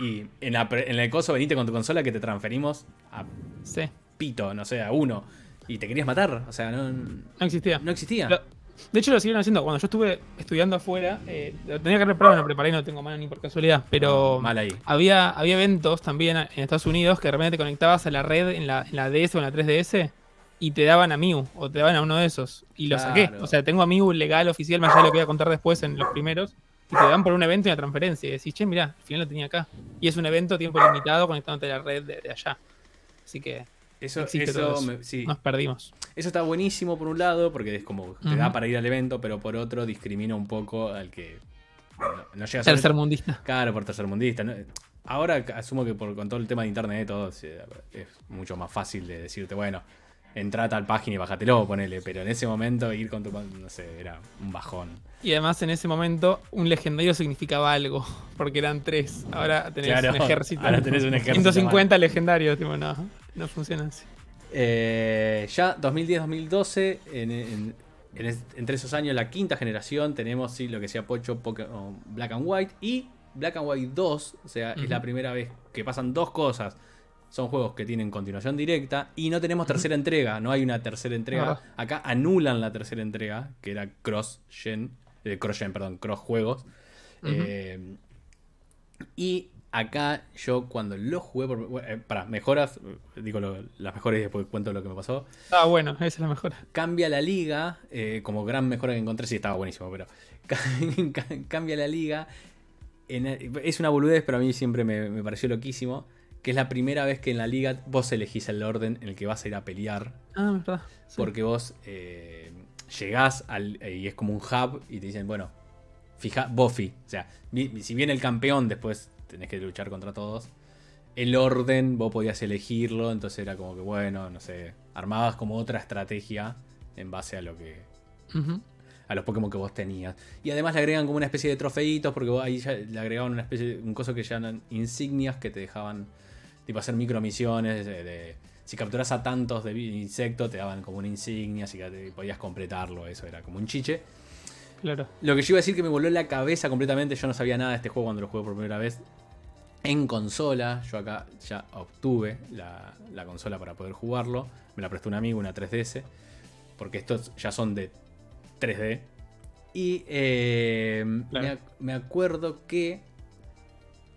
y en, la, pre- en el coso venite con tu consola que te transferimos a Sí, Pito, no sé, a uno. Y te querías matar. O sea, no, no existía. no existía. Lo- de hecho, lo siguieron haciendo. Cuando yo estuve estudiando afuera, eh, lo tenía que preparar, lo preparé y no tengo mano ni por casualidad. Pero Mal ahí. había, había eventos también en Estados Unidos que de repente te conectabas a la red en la, en la DS o en la 3DS y te daban a Mew o te daban a uno de esos. Y lo saqué. O sea, tengo a Mew legal, oficial, más allá de lo que voy a contar después en los primeros. Y te dan por un evento y una transferencia. Y decís, che, mirá, al final lo tenía acá. Y es un evento a tiempo limitado conectándote a la red de, de allá. Así que Eso, existe eso, todo eso. me- sí. nos perdimos. Eso está buenísimo por un lado, porque es como te da para ir al evento, pero por otro discrimina un poco al que no, no llega a ser. Tercermundista. Claro, por tercermundista. ¿no? Ahora asumo que por, con todo el tema de internet todo es, es mucho más fácil de decirte, bueno, entra a tal página y bájatelo, ponele. Pero en ese momento ir con tu. No sé, era un bajón. Y además en ese momento un legendario significaba algo, porque eran tres. Ahora tenés Claro, un ejército. ahora tenés un ejército, 150 legendarios, tipo, no, no funciona así. Eh, ya 2010-2012, en, en- en es- entre esos años, la quinta generación, tenemos sí, lo que sea Pocho Black and White y Black and White 2. O sea, es la primera vez que pasan dos cosas. Son juegos que tienen continuación directa y no tenemos tercera entrega. No hay una tercera entrega. Ajá. Acá anulan la tercera entrega, que era Cross-Gen. eh, Cross-Gen, perdón, Cross-Juegos. Ujú. Eh, y acá yo cuando lo jugué por... bueno, eh, para, mejoras, digo lo- las mejores y después cuento lo que me pasó. Ah, bueno, esa es la mejor. Cambia la liga, eh, como gran mejora que encontré, sí estaba buenísimo, pero ca- ca- cambia la liga. en- es una boludez, pero a mí siempre me, me pareció loquísimo. Que es la primera vez que en la liga vos elegís el orden en el que vas a ir a pelear. Ah, verdad. Sí. Porque vos eh, llegás al, eh, y es como un hub y te dicen, bueno, fija, Buffy. O sea, si viene el campeón, después tenés que luchar contra todos. El orden, vos podías elegirlo, entonces era como que, bueno, no sé, armabas como otra estrategia en base a lo que. Ujú. a los Pokémon que vos tenías. Y además le agregan como una especie de trofeitos, porque vos ahí ya le agregaban una especie de un coso que llaman insignias que te dejaban tipo hacer micromisiones de, de- si capturas a tantos de insectos te daban como una insignia, así que podías completarlo, eso era como un chiche. Claro. Lo que yo iba a decir que me voló la cabeza completamente, yo no sabía nada de este juego cuando lo jugué por primera vez. En consola, yo acá ya obtuve la, la consola para poder jugarlo. Me la prestó un amigo, una 3DS. Porque estos ya son de 3D. Y eh, Claro. me, ac- me acuerdo que.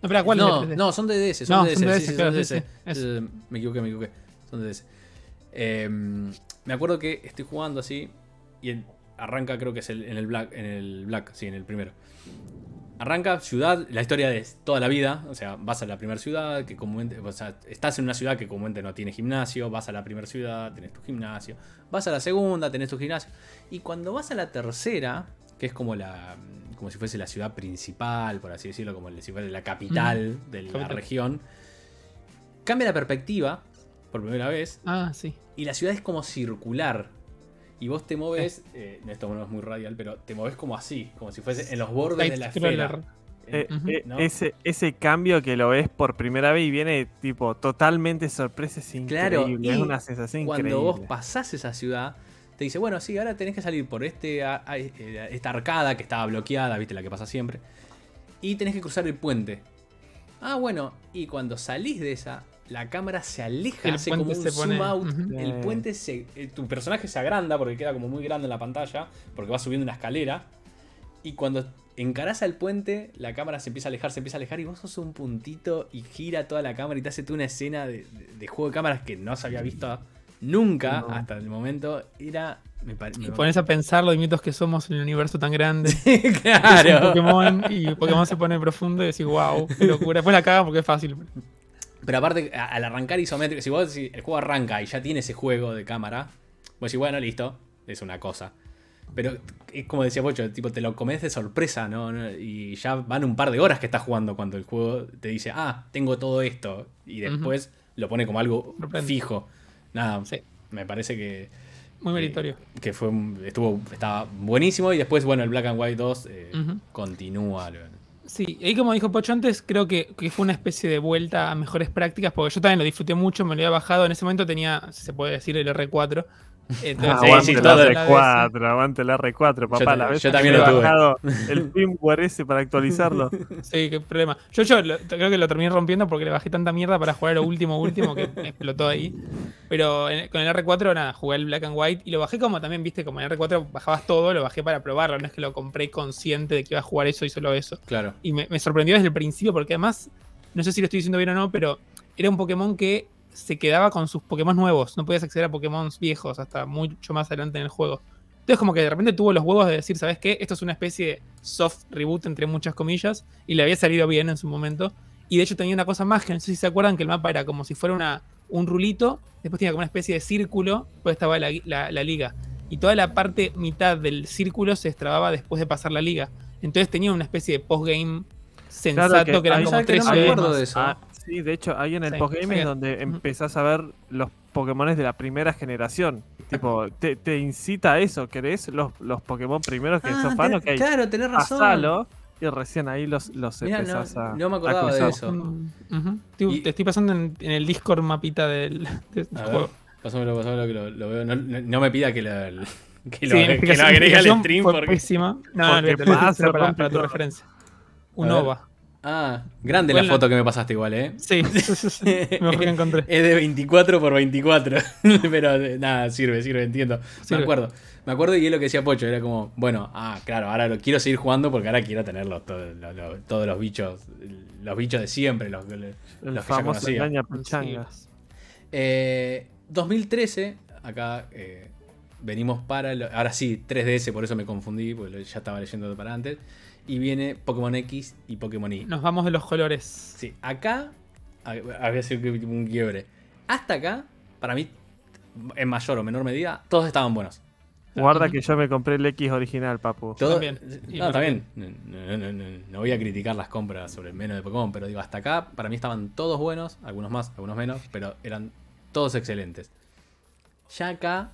No, espera, ¿cuál no, es el 3D? no, son de DS. Son No, de DS, son de sí, DS, sí, claro, son de sí, DS. sí, eso. Eh, me equivoqué, me equivoqué. Son de DS. Eh, me acuerdo que estoy jugando así. Y arranca, creo que es el- en el Black. En el Black, sí, en el primero. Arranca ciudad, la historia de toda la vida. O sea, vas a la primera ciudad, que comúnmente. O sea, estás en una ciudad que comúnmente no tiene gimnasio. Vas a la primera ciudad, tenés tu gimnasio. Vas a la segunda, tenés tu gimnasio. Y cuando vas a la tercera, que es como la. como si fuese la ciudad principal, por así decirlo, como si fuese la capital de la Capital. región. Cambia la perspectiva por primera vez. Ah, sí. Y la ciudad es como circular. Y vos te moves, eh, esto no es muy radial, pero te moves como así, como si fuese en los bordes de la esfera. Eh, eh, ¿no? ese, ese cambio que lo ves por primera vez y viene tipo totalmente sorpresa, es Claro, increíble. es y una sensación Cuando increíble. vos pasás esa ciudad, te dice, bueno, sí, ahora tenés que salir por este, a- a- eh, esta arcada que estaba bloqueada, viste la que pasa siempre. Y tenés que cruzar el puente. Ah, bueno, y cuando salís de esa, la cámara se aleja, El hace como un puente se pone- zoom out. El puente se. eh, tu personaje se agranda porque queda como muy grande en la pantalla, porque va subiendo una escalera. Y cuando encarás al puente, la cámara se empieza a alejar, se empieza a alejar, y vos sos un puntito y gira toda la cámara y te hace toda una escena de, de- de juego de cámaras que no se había visto nunca No. hasta el momento. Era. Me Y pones a pensar lo diminutos que somos en el universo tan grande. claro. Pokémon y Pokémon se pone profundo y decís, wow, qué locura. Después la cagan porque es fácil. Pero aparte, al arrancar isométrico, si vos si el juego arranca y ya tiene ese juego de cámara, vos decís, bueno, listo, es una cosa. Pero es como decía Pocho, tipo, te lo comes de sorpresa, ¿no? No, Y ya van un par de horas que estás jugando cuando el juego te dice, ah, tengo todo esto. Y después lo pone como algo fijo. Nada, Sí. me parece que, Muy meritorio. que fue estuvo estaba buenísimo. Y después, bueno, el Black and White 2 eh, Ujú. continúa. Sí, y como dijo Pocho antes, creo que, que fue una especie de vuelta a mejores prácticas, porque yo también lo disfruté mucho, me lo había bajado. En ese momento tenía, si se puede decir, el R4. Entonces, Ah, Sí, aguante sí, el todo- R4, aguante el R4, papá. Yo la vez yo que también lo he tuve. bajado el firmware ese para actualizarlo. Sí, qué problema. Yo, yo lo- creo que lo terminé rompiendo porque le bajé tanta mierda para jugar lo último, último que me explotó ahí. Pero en- con el R4, nada, jugué el Black and White y lo bajé como también, viste, como en el R4 bajabas todo, lo bajé para probarlo. No es que lo compré consciente de que iba a jugar eso y solo eso. Claro. Y me, me sorprendió desde el principio porque además, no sé si lo estoy diciendo bien o no, pero era un Pokémon que se quedaba con sus Pokémon nuevos. No podías acceder a Pokémon viejos hasta mucho más adelante en el juego. Entonces como que de repente tuvo los huevos de decir, ¿sabes qué? Esto es una especie de soft reboot entre muchas comillas y le había salido bien en su momento. Y de hecho tenía una cosa más que no sé si se acuerdan que el mapa era como si fuera una, un rulito, después tenía como una especie de círculo, después estaba la, la- la liga. Y toda la parte mitad del círculo se extrababa después de pasar la liga. Entonces tenía una especie de postgame sensato que que, eran como ¿sabes que no 13 me acuerdo de eso? Ah, sí, de hecho, ahí en el Sí, postgame sí. es donde empezás a ver los Pokémon de la primera generación. Tipo, te, te incita a eso. ¿Querés los, los Pokémon primeros que Ah, sos fan? tenés- Ok, Claro, tenés razón. pasalo y recién ahí los, los Mirá, empezás no- a. no me acordaba de eso. Mm, Y- Te estoy pasando en, en el Discord mapita del, del A ver, juego. pásamelo, pásamelo que lo, lo veo. No, no- no me pida que lo, que lo, Sí, que mi lo agregue al stream porque. pésima. No, porque no, olvídate, lo pasa, hice para, tu referencia. Un. OVA. Ah, grande la foto que me pasaste igual, ¿eh? Sí, sí, sí, sí. Mejor que encontré. Es de 24 por 24. Pero eh, nada, sirve, sirve, entiendo. Sirve. Me acuerdo. Me acuerdo y es lo que decía Pocho. Era como, bueno, ah, claro, ahora lo quiero seguir jugando porque ahora quiero todos, los, los- todos los bichos. Los bichos de siempre, los, los El que ya conocía. engaña pichangas. Eh, 2013, acá eh, venimos para. ahora sí, 3DS, por eso me confundí, porque ya estaba leyendo para antes. Y viene Pokémon X y Pokémon Y. Nos vamos de los colores. Sí, acá había sido un quiebre. Hasta acá, para mí, en mayor o menor medida, todos estaban buenos. Guarda que yo me compré el X original, papu. Todo, también. No, no- no- no voy a criticar las compras sobre el menos de Pokémon, pero digo, hasta acá, para mí estaban todos buenos, algunos más, algunos menos, pero eran todos excelentes. Ya acá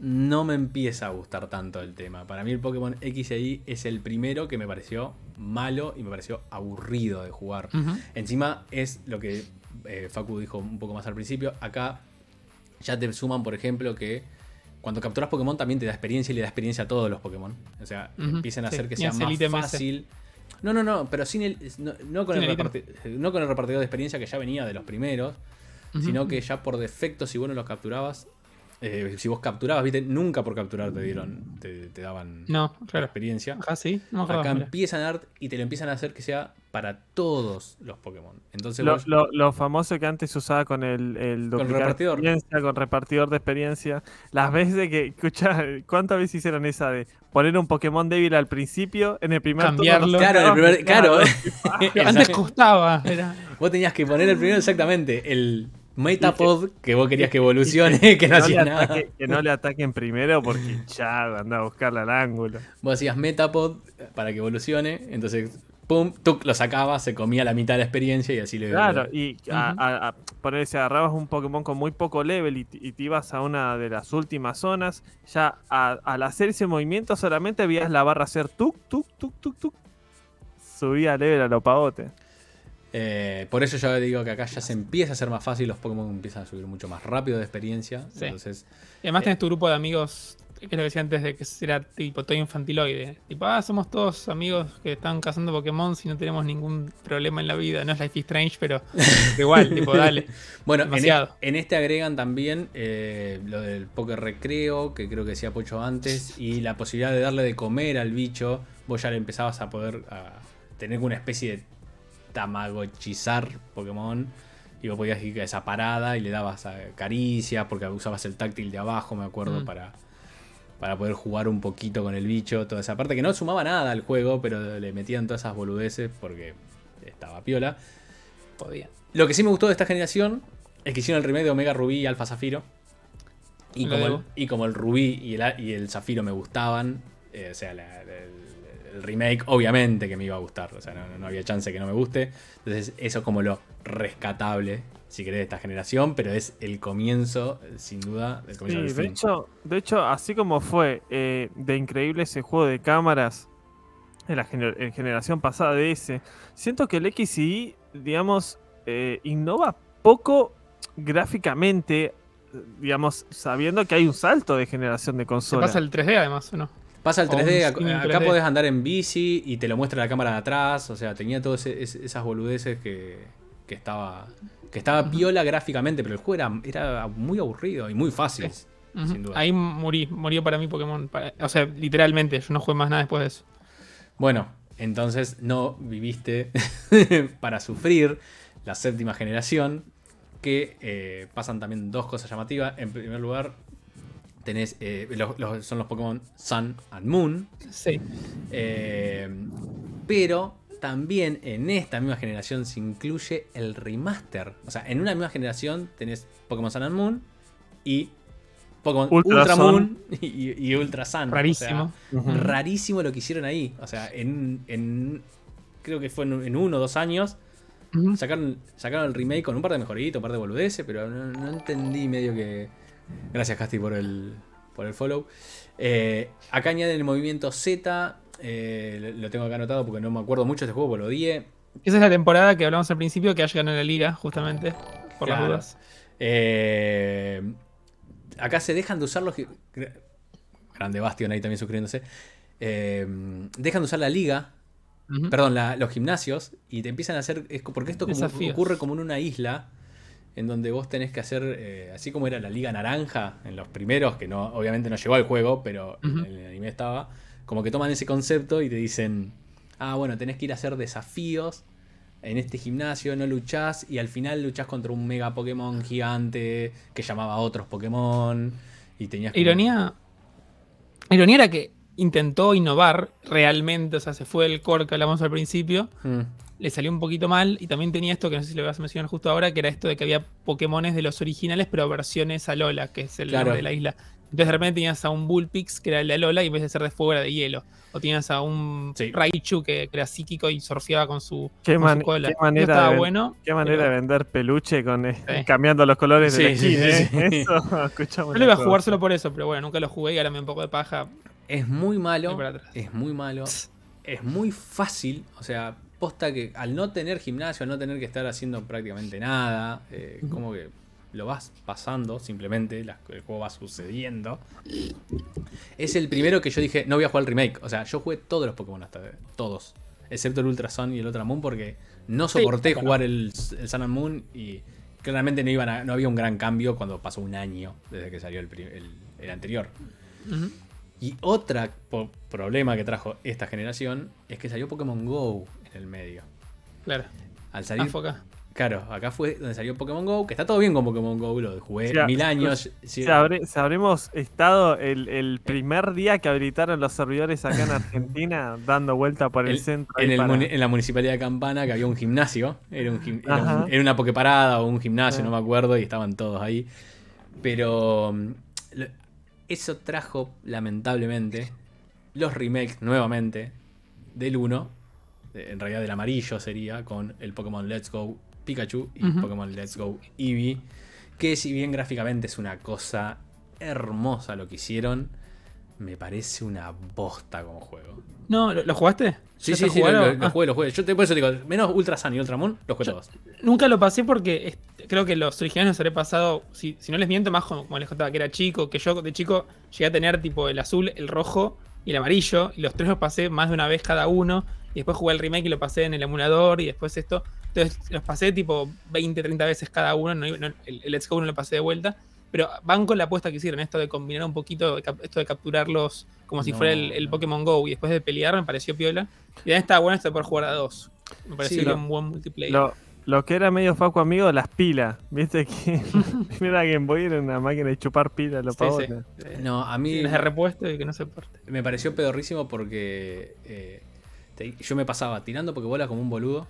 no me empieza a gustar tanto el tema. Para mí el Pokémon X e Y es el primero que me pareció malo y me pareció aburrido de jugar. Encima es lo que eh, Facu dijo un poco más al principio. Acá ya te suman, por ejemplo, que cuando capturas Pokémon también te da experiencia y le da experiencia a todos los Pokémon. O sea, empiezan a sí. hacer que sea más fácil. No, no, no, pero sin el, no, no con Sin el el no con el repartidor de experiencia que ya venía de los primeros, sino que ya por defecto, si vos no los capturabas, eh, si vos capturabas, viste, nunca por capturar te dieron, te, te daban No, claro. experiencia. Acá sí, no Acá empiezan a dar y te lo empiezan a hacer que sea para todos los Pokémon. Entonces Lo, vos- lo- lo famoso que antes se usaba con el, el duplicar repartidor. experiencia, con repartidor de experiencia. Las veces que, escucha, ¿cuántas veces hicieron esa de poner un Pokémon débil al principio, en el primer turno Cambiarlo. lo Claro, en el sacaban, primer- claro. Pero antes costaba. Era... vos tenías que poner el primero exactamente, el Metapod que vos querías que evolucione, que, no no, hacía nada. ataque- que no le ataquen primero porque ya anda a buscarla al ángulo. Vos hacías Metapod para que evolucione, entonces, pum, tú lo sacabas, se comía la mitad de la experiencia y así le Claro, y a, Ujú. a- a agarrabas un Pokémon con muy poco level y, te ibas a una de las últimas zonas, ya a- al hacer ese movimiento solamente veías la barra hacer tuk, tuk, tuk, tuk, tuk. Subía level a lo pavote. Eh, por eso yo digo que acá ya se empieza a hacer más fácil, los Pokémon empiezan a subir mucho más rápido de experiencia. Sí. Entonces, Y además Eh. tenés tu grupo de amigos, que es lo que decía antes de que era tipo todo infantiloide. Tipo, ah, somos todos amigos que están cazando Pokémon y no tenemos ningún problema en la vida. No es Life is Strange, pero igual, tipo, dale. bueno, en, Demasiado. e- en este agregan también eh, lo del Poké Recreo, que creo que decía Pocho antes, y la posibilidad de darle de comer al bicho. Vos ya le empezabas a poder a tener una especie de tamagochizar Pokémon. Y vos podías ir a esa parada y le dabas caricias, porque usabas el táctil de abajo, me acuerdo, Mm. para, para poder jugar un poquito con el bicho. Toda esa parte que no sumaba nada al juego, pero le metían todas esas boludeces porque estaba piola. Podía. Lo que sí me gustó de esta generación es que hicieron el remake de Omega Rubí y Alpha Zafiro. Y como, el, y como el Rubí y el, y el Zafiro me gustaban, eh, o sea, la- el remake obviamente que me iba a gustar. O sea, no, no había chance que no me guste. Entonces, eso es como lo rescatable, si querés, de esta generación. Pero es el comienzo, sin duda, del comienzo Sí, del de fin. hecho, de hecho, así como fue eh, de increíble ese juego de cámaras en la gener- en generación pasada de ese, siento que el XY, digamos, eh, innova poco gráficamente, digamos, sabiendo que hay un salto de generación de Se consola. pasa el 3D además, ¿o no? Pasa un 3D, ac- streaming acá 3D. podés andar en bici y te lo muestra la cámara de atrás, o sea, tenía todas esas boludeces que, que estaba que estaba piola gráficamente, pero el juego era, era muy aburrido y muy fácil. Sin duda. Ahí morí, murió para mí Pokémon. para- o sea, literalmente, yo no jugué más nada después de eso. Bueno, entonces no viviste para sufrir la séptima generación, que eh, pasan también dos cosas llamativas. En primer lugar, tenés eh, los- los- son los Pokémon Sun and Moon, Sí. Eh, pero también en esta misma generación se incluye el remaster. O sea, en una misma generación tenés Pokémon Sun and Moon y Pokémon Ultra. Moon y, y Ultra Sun. O Rarísimo. sea, Ujú. rarísimo lo que hicieron ahí. O sea, en, en- creo que fue en, en uno o dos años. Sacaron el remake con un par de mejoritos, un par de boludeces, pero no, no entendí medio que. Gracias, Casti, por el, por el follow. Eh, acá añaden el movimiento Z. eh, lo tengo acá anotado porque no me acuerdo mucho de este juego, porque lo odié. Esa es la temporada que hablamos al principio, que Ash ganó la liga, justamente. Por las dudas. Eh, acá se dejan de usar los. Grande Bastion ahí también suscribiéndose. Dejan de usar la liga perdón, la- los gimnasios y te empiezan a hacer, es porque esto como- ocurre como en una isla en donde vos tenés que hacer, eh, así como era la Liga Naranja en los primeros, que no obviamente no llegó al juego, pero en el anime estaba, como que toman ese concepto y te dicen, ah, bueno, tenés que ir a hacer desafíos en este gimnasio, no luchás y al final luchás contra un mega Pokémon gigante que llamaba a otros Pokémon y tenías... como- Ironía. Ironía era que intentó innovar realmente, o sea, se fue del core que hablamos al principio, Mm, le salió un poquito mal y también tenía esto que no sé si lo vas a mencionar justo ahora, que era esto de que había Pokémones de los originales, pero versiones Alola, que es el Claro. nombre de la isla. Entonces de repente tenías a un Bullpix que era el de Alola y en vez de ser de fuego era de hielo. O tenías a un Sí. Raichu que, que era psíquico y surfeaba con su, Qué, con man- su cola. qué manera, estaba de, bueno. qué manera pero- de vender peluche con eh, Sí. cambiando los colores Sí, skin, sí, ¿eh? sí. Eso, Yo lo iba a la jugar solo por eso, pero bueno, nunca lo jugué y ahora me da un poco de paja. Es muy malo. Es muy malo. Es muy fácil. O sea, posta que al no tener gimnasio, al no tener que estar haciendo prácticamente nada, eh, como que lo vas pasando simplemente, las- el juego va sucediendo. Es el primero que yo dije, no voy a jugar el remake. O sea, yo jugué todos los Pokémon hasta todos. Excepto el Ultra Sun y el Ultra Moon porque no soporté jugar el, el Sun and Moon y claramente no, iban a- no había un gran cambio cuando pasó un año desde que salió el, el- el anterior. Ujú. Y otro problema que trajo esta generación es que salió Pokémon Go en el medio. Claro. Al Ah, salir, fue acá. claro, acá fue donde salió Pokémon Go, que está todo bien con Pokémon Go, lo jugué O sea, mil años. sí, Si, habremos estado el, el primer día que habilitaron los servidores acá en Argentina, dando vuelta por el, El- centro. en, ahí el para- muni- en la municipalidad de Campana, que había un gimnasio, era, un gim- era, un- Ajá. era una Pokeparada o un gimnasio, Ah. no me acuerdo, y estaban todos ahí. Pero mm, eso trajo, lamentablemente, los remakes nuevamente del 1, de- en realidad del amarillo sería, con el Pokémon Let's Go Pikachu y Ujú. Pokémon Let's Go Eevee, que si bien gráficamente es una cosa hermosa lo que hicieron, me parece una bosta como juego. No, ¿lo, lo jugaste? Sí, ¿Ya sí, sí, lo, jugaron? lo- lo Ah. jugué, lo jugué. Yo te, por eso te digo, menos Ultra Sun y Ultra Moon, los jugué Yo- todos. Nunca lo pasé porque es- creo que los originales nos habré pasado, si, si no les miento, más como, como les contaba, que era chico, que yo de chico llegué a tener tipo el azul, el rojo y el amarillo, y los tres los pasé más de una vez cada uno, y después jugué el remake y lo pasé en el emulador, y después esto. Entonces los pasé tipo 20, 30 veces cada uno, no- no- el, el Let's Go no lo pasé de vuelta, pero van con la apuesta que hicieron, esto de combinar un poquito, esto de capturarlos como si No, fuera el. Pokémon Go, y después de pelear me pareció piola. Y también estaba bueno esto de poder jugar a dos. Me pareció Sí, lo- un buen multiplayer. Lo, lo que era medio Facu amigo, las pilas. Viste que primera Game Boy era una máquina de chupar pilas, los Sí, pavones. No, a mí sí, las de repuesto y que no se parte. me pareció pedorrísimo porque eh, te- yo me pasaba tirando Pokébola como un boludo.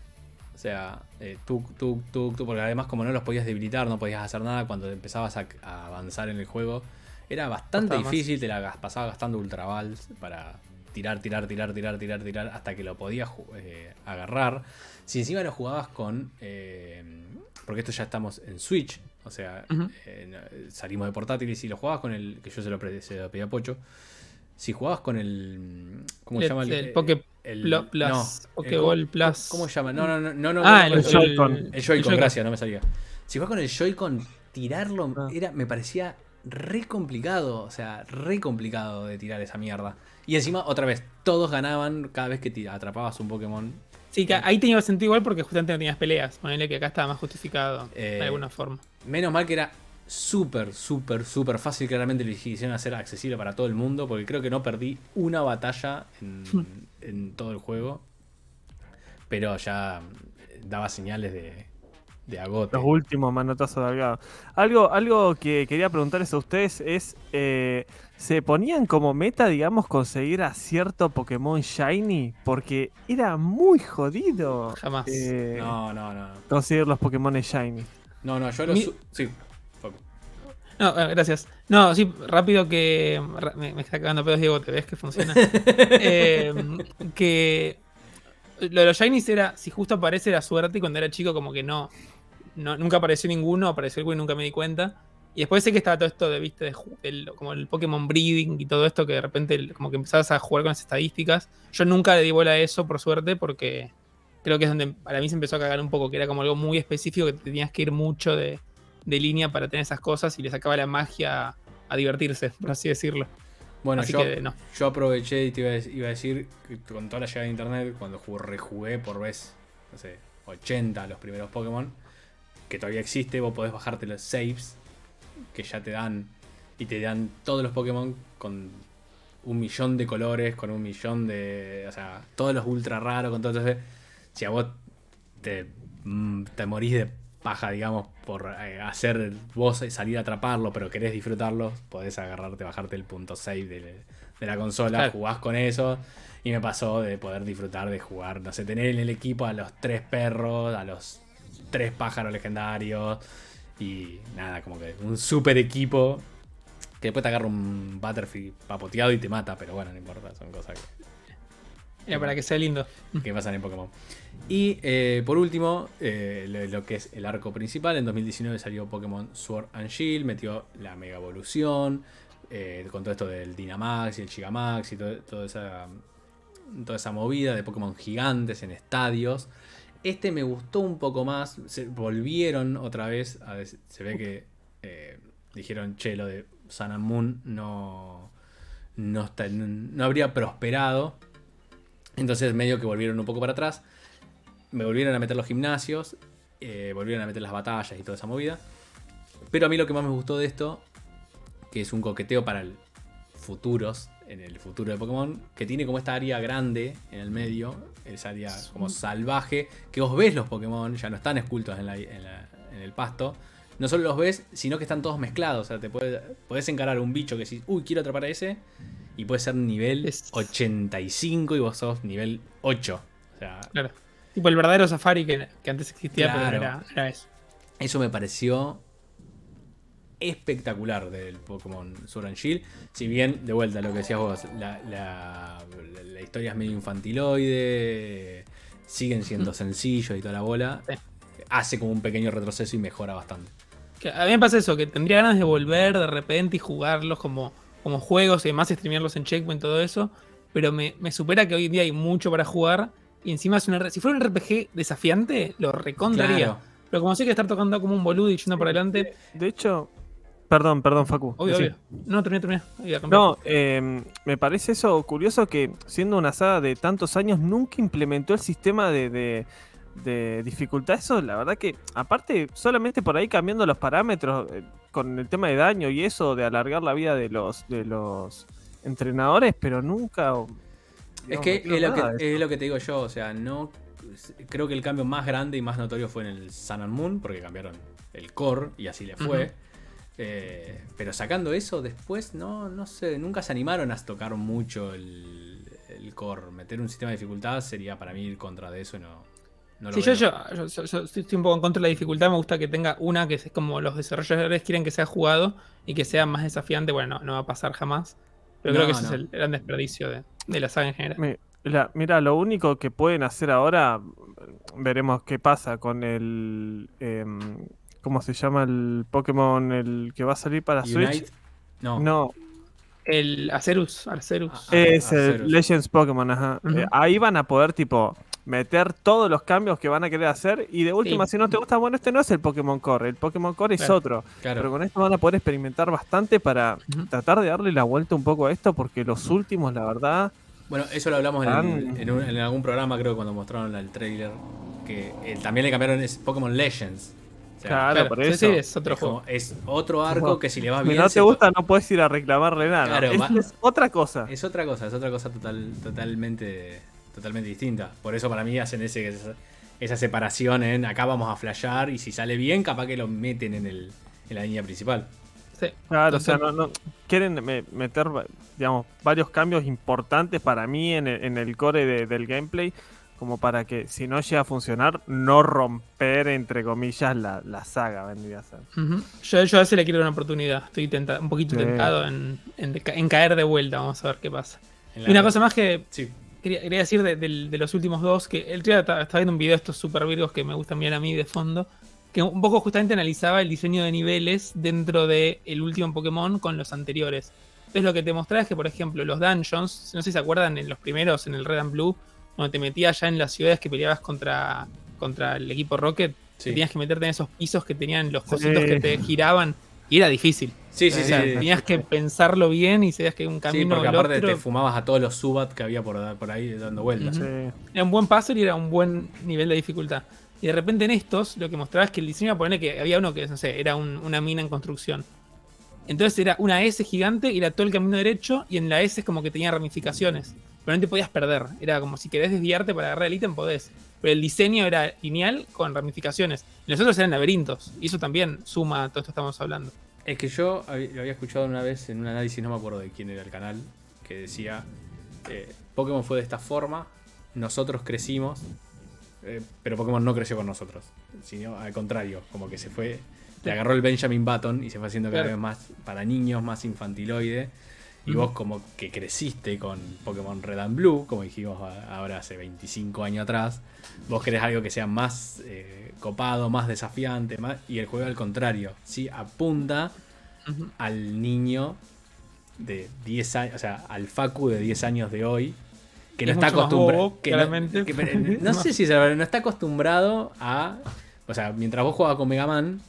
O sea, eh, tú, tú, tú, tú, porque además como no los podías debilitar, no podías hacer nada cuando empezabas a, a avanzar en el juego. Era bastante más. difícil, te la gas- pasaba gastando Ultra Balls para tirar, tirar, tirar, tirar, tirar, tirar, hasta que lo podías eh, agarrar. Si encima lo jugabas con... eh, porque esto ya estamos en Switch, o sea, eh, salimos de portátiles y si lo jugabas con el... que yo se lo, pre- se lo pedí a Pocho. Si jugabas con el... ¿Cómo se El- llama? el Poké el- Plus, no, Pokéball el- Plus. ¿Cómo se llama? No, no, no, no. no Ah, no, el, el Joy-Con. el Joy-Con, gracias, no me salía. Si vas con el Joy-Con, tirarlo Ah. era, me parecía re complicado. O sea, re complicado de tirar esa mierda. Y encima, otra vez, todos ganaban cada vez que atrapabas un Pokémon. Sí, que ahí tenía sentido igual porque justamente no tenías peleas. Ponele que acá estaba más justificado Eh, de alguna forma. Menos mal que era súper, súper, súper fácil. Claramente lo hicieron hacer accesible para todo el mundo. Porque creo que no perdí una batalla en, en todo el juego. Pero ya daba señales de, de agote. Los últimos manotazos de Delgado. Algo, algo que quería preguntarles a ustedes es, eh, ¿se ponían como meta, digamos, conseguir a cierto Pokémon Shiny? Porque era muy jodido Jamás. eh, No, no, no. conseguir los Pokémon Shiny. No, no, yo lo Mi- su- Sí. No, eh, gracias. No, sí, rápido que. Me, me está cagando pedos, Diego, ¿te ves que funciona? Eh, que. Lo de los Shinies era, si justo aparece la suerte, y cuando era chico, como que no. no nunca apareció ninguno, apareció algo y nunca me di cuenta. Y después sé que estaba todo esto de, viste, de el- como el Pokémon Breeding y todo esto, que de repente el- como que empezabas a jugar con las estadísticas. Yo nunca le di bola a eso, por suerte, porque creo que es donde para mí se empezó a cagar un poco, que era como algo muy específico, que te tenías que ir mucho de, de línea para tener esas cosas y le sacaba la magia a divertirse, por así decirlo. Bueno, así yo, que no. yo aproveché y te iba a, iba a decir que con toda la llegada de internet, cuando jugué, rejugué por vez, no sé, 80 los primeros Pokémon, que todavía existe, vos podés bajarte los saves que ya te dan y te dan todos los Pokémon con un millón de colores, con un millón de. O sea, todos los ultra raros, con todo. Entonces, si a vos te, mm, te morís de paja, digamos, por eh, hacer vos salir a atraparlo, pero querés disfrutarlo, podés agarrarte, bajarte el punto save de, de la consola, Claro. jugás con eso. Y me pasó de poder disfrutar de jugar, no sé, tener en el equipo a los tres perros, a los tres pájaros legendarios. Y nada, como que un super equipo. Que después te agarra un Butterfree papoteado y te mata, pero bueno, no importa, son cosas que, Era para que sea lindo. que pasan en Pokémon. Y eh, por último, eh, lo, lo que es el arco principal. En 2019 salió Pokémon Sword and Shield, metió la Mega Evolución, eh, con todo esto del Dynamax y el Gigamax y todo- toda, esa, toda esa movida de Pokémon gigantes en estadios. Este me gustó un poco más. Se volvieron otra vez. A, se ve que eh, dijeron, che, lo de Sun and Moon no, no, está- no habría prosperado. Entonces medio que volvieron un poco para atrás. Me volvieron a meter los gimnasios. eh, volvieron a meter las batallas y toda esa movida. Pero a mí lo que más me gustó de esto, que es un coqueteo para el futuros, en el futuro de Pokémon, que tiene como esta área grande en el medio, esa área como salvaje, que vos ves los Pokémon, ya no están escultos en, la- en la- en el pasto. No solo los ves, sino que están todos mezclados. O sea, te puede- podés encarar un bicho que decís, uy, quiero atrapar a ese. Y puede ser nivel Es- 85 y vos sos nivel 8. O sea, Claro. Tipo el verdadero Safari que, que antes existía, pero Claro. no era, era eso. Eso me pareció espectacular del Pokémon Sword and Shield. Si bien, de vuelta, lo que decías vos, la, la- la historia es medio infantiloide, siguen siendo sencillos y toda la bola, Sí. hace como un pequeño retroceso y mejora bastante. Que a mí me pasa eso, que tendría ganas de volver de repente y jugarlos como, como juegos y además streamearlos en Checkpoint todo eso. Pero me, me supera que hoy en día hay mucho para jugar. Y encima es un R- si fuera un RPG desafiante, lo recontraría. Claro. Pero como sé que estar tocando como un boludo y yendo para adelante, De hecho, perdón, perdón, Facu. obvio, Sí. obvio. No, terminé, terminé. No, eh, me parece eso curioso que siendo una saga de tantos años nunca implementó el sistema de, de- de dificultad. Eso, la verdad que, aparte, solamente por ahí cambiando los parámetros eh, con el tema de daño y eso, de alargar la vida de los, de los entrenadores, pero nunca... Es que es lo que, eso. es lo que te digo yo, o sea, no creo que el cambio más grande y más notorio fue en el Sun and Moon, porque cambiaron el core y así le fue. Eh, pero sacando eso, después no, no sé, nunca se animaron a tocar mucho el, el core. Meter un sistema de dificultad sería para mí ir contra de eso y no, no Sí, yo, yo, yo- yo- yo estoy un poco en contra de la dificultad. Me gusta que tenga una que es como los desarrolladores quieren que sea jugado y que sea más desafiante. Bueno, no, no va a pasar jamás. Pero creo que ese no. es el gran desperdicio de, de la saga en general. Mi- la- mira, lo único que pueden hacer ahora, veremos qué pasa con el... em, ¿Cómo se llama el Pokémon el que va a salir para Switch? Unite, no. No, El Acerus, Arcerus. Ah, es ah, el. Legends Pokémon, ajá. Eh, ahí van a poder, tipo, meter todos los cambios que van a querer hacer. Y de última, Sí. si no te gusta, bueno, este no es el Pokémon Core. El Pokémon Core es otro. Claro. Pero con esto van a poder experimentar bastante para tratar de darle la vuelta un poco a esto. Porque los últimos, la verdad. Bueno, eso lo hablamos en, Tan- en un- en algún programa, creo, cuando mostraron el trailer. Que eh, también le cambiaron es Pokémon Legends. O sea, Claro, Claro, por eso. sí, es otro es, juego. es otro arco que si le va Si bien. no se te gusta, no puedes ir a reclamarle nada. Claro, Es- va- es otra cosa. Es otra cosa, es otra cosa total, totalmente, totalmente distinta. Por eso para mí hacen ese, esa, esa separación en acá vamos a flashear y si sale bien, capaz que lo meten en, el, en la línea principal. Sí. Claro, o sea, no, no- quieren me- meter, digamos, varios cambios importantes para mí en el, en el core de- del gameplay, como para que si no llega a funcionar, no romper, entre comillas, la, la saga, vendría a ser. Yo, yo a ese le quiero dar una oportunidad. Estoy tenta- un poquito Sí. tentado en, en caer de vuelta. Vamos a ver qué pasa. Y una cosa más que Sí, quería, quería decir de, del- de los últimos dos, que el día estaba viendo un video de estos super virgos que me gustan bien a mí de fondo, que un poco justamente analizaba el diseño de niveles dentro del el último Pokémon con los anteriores. Entonces lo que te mostraba es que, por ejemplo, los dungeons, no sé si se acuerdan en los primeros, en el Red and Blue, cuando te metías ya en las ciudades que peleabas contra, contra el equipo Rocket, sí. tenías que meterte en esos pisos que tenían los Sí. cositos que te giraban y era difícil. Sí, sí, O sí. sea, sí. tenías que pensarlo bien y sabías que un Sí, camino porque o el aparte otro- te fumabas a todos los subat que había por, por ahí dando vueltas. Sí. Era un buen puzzle y era un buen nivel de dificultad. Y de repente en estos lo que mostraba es que el diseño pone que había uno que, no sé, era un- una mina en construcción. Entonces era una S gigante y era todo el camino derecho y en la S es como que tenía ramificaciones. Pero no te podías perder. Era como si querés desviarte para agarrar el ítem, podés. Pero el diseño era lineal con ramificaciones. Y los otros eran laberintos. Y eso también suma a todo esto que estamos hablando. Es que yo lo había escuchado una vez en un análisis, no me acuerdo de quién era el canal, que decía, eh, Pokémon fue de esta forma, nosotros crecimos, eh, pero Pokémon no creció con nosotros, sino al contrario, como que se fue, le agarró el Benjamin Button y se fue haciendo cada Claro. vez más para niños, más infantiloide, y Ujú. vos como que creciste con Pokémon Red and Blue, como dijimos ahora hace 25 años atrás, vos querés algo que sea más eh, copado, más desafiante, más, y el juego al contrario, ¿sí? apunta al niño de 10 años, o sea, al Facu de 10 años de hoy, que no Es está acostumbrado. no- que- eh, no sé si verdad, no está acostumbrado a. O sea, mientras vos jugabas con Mega Man,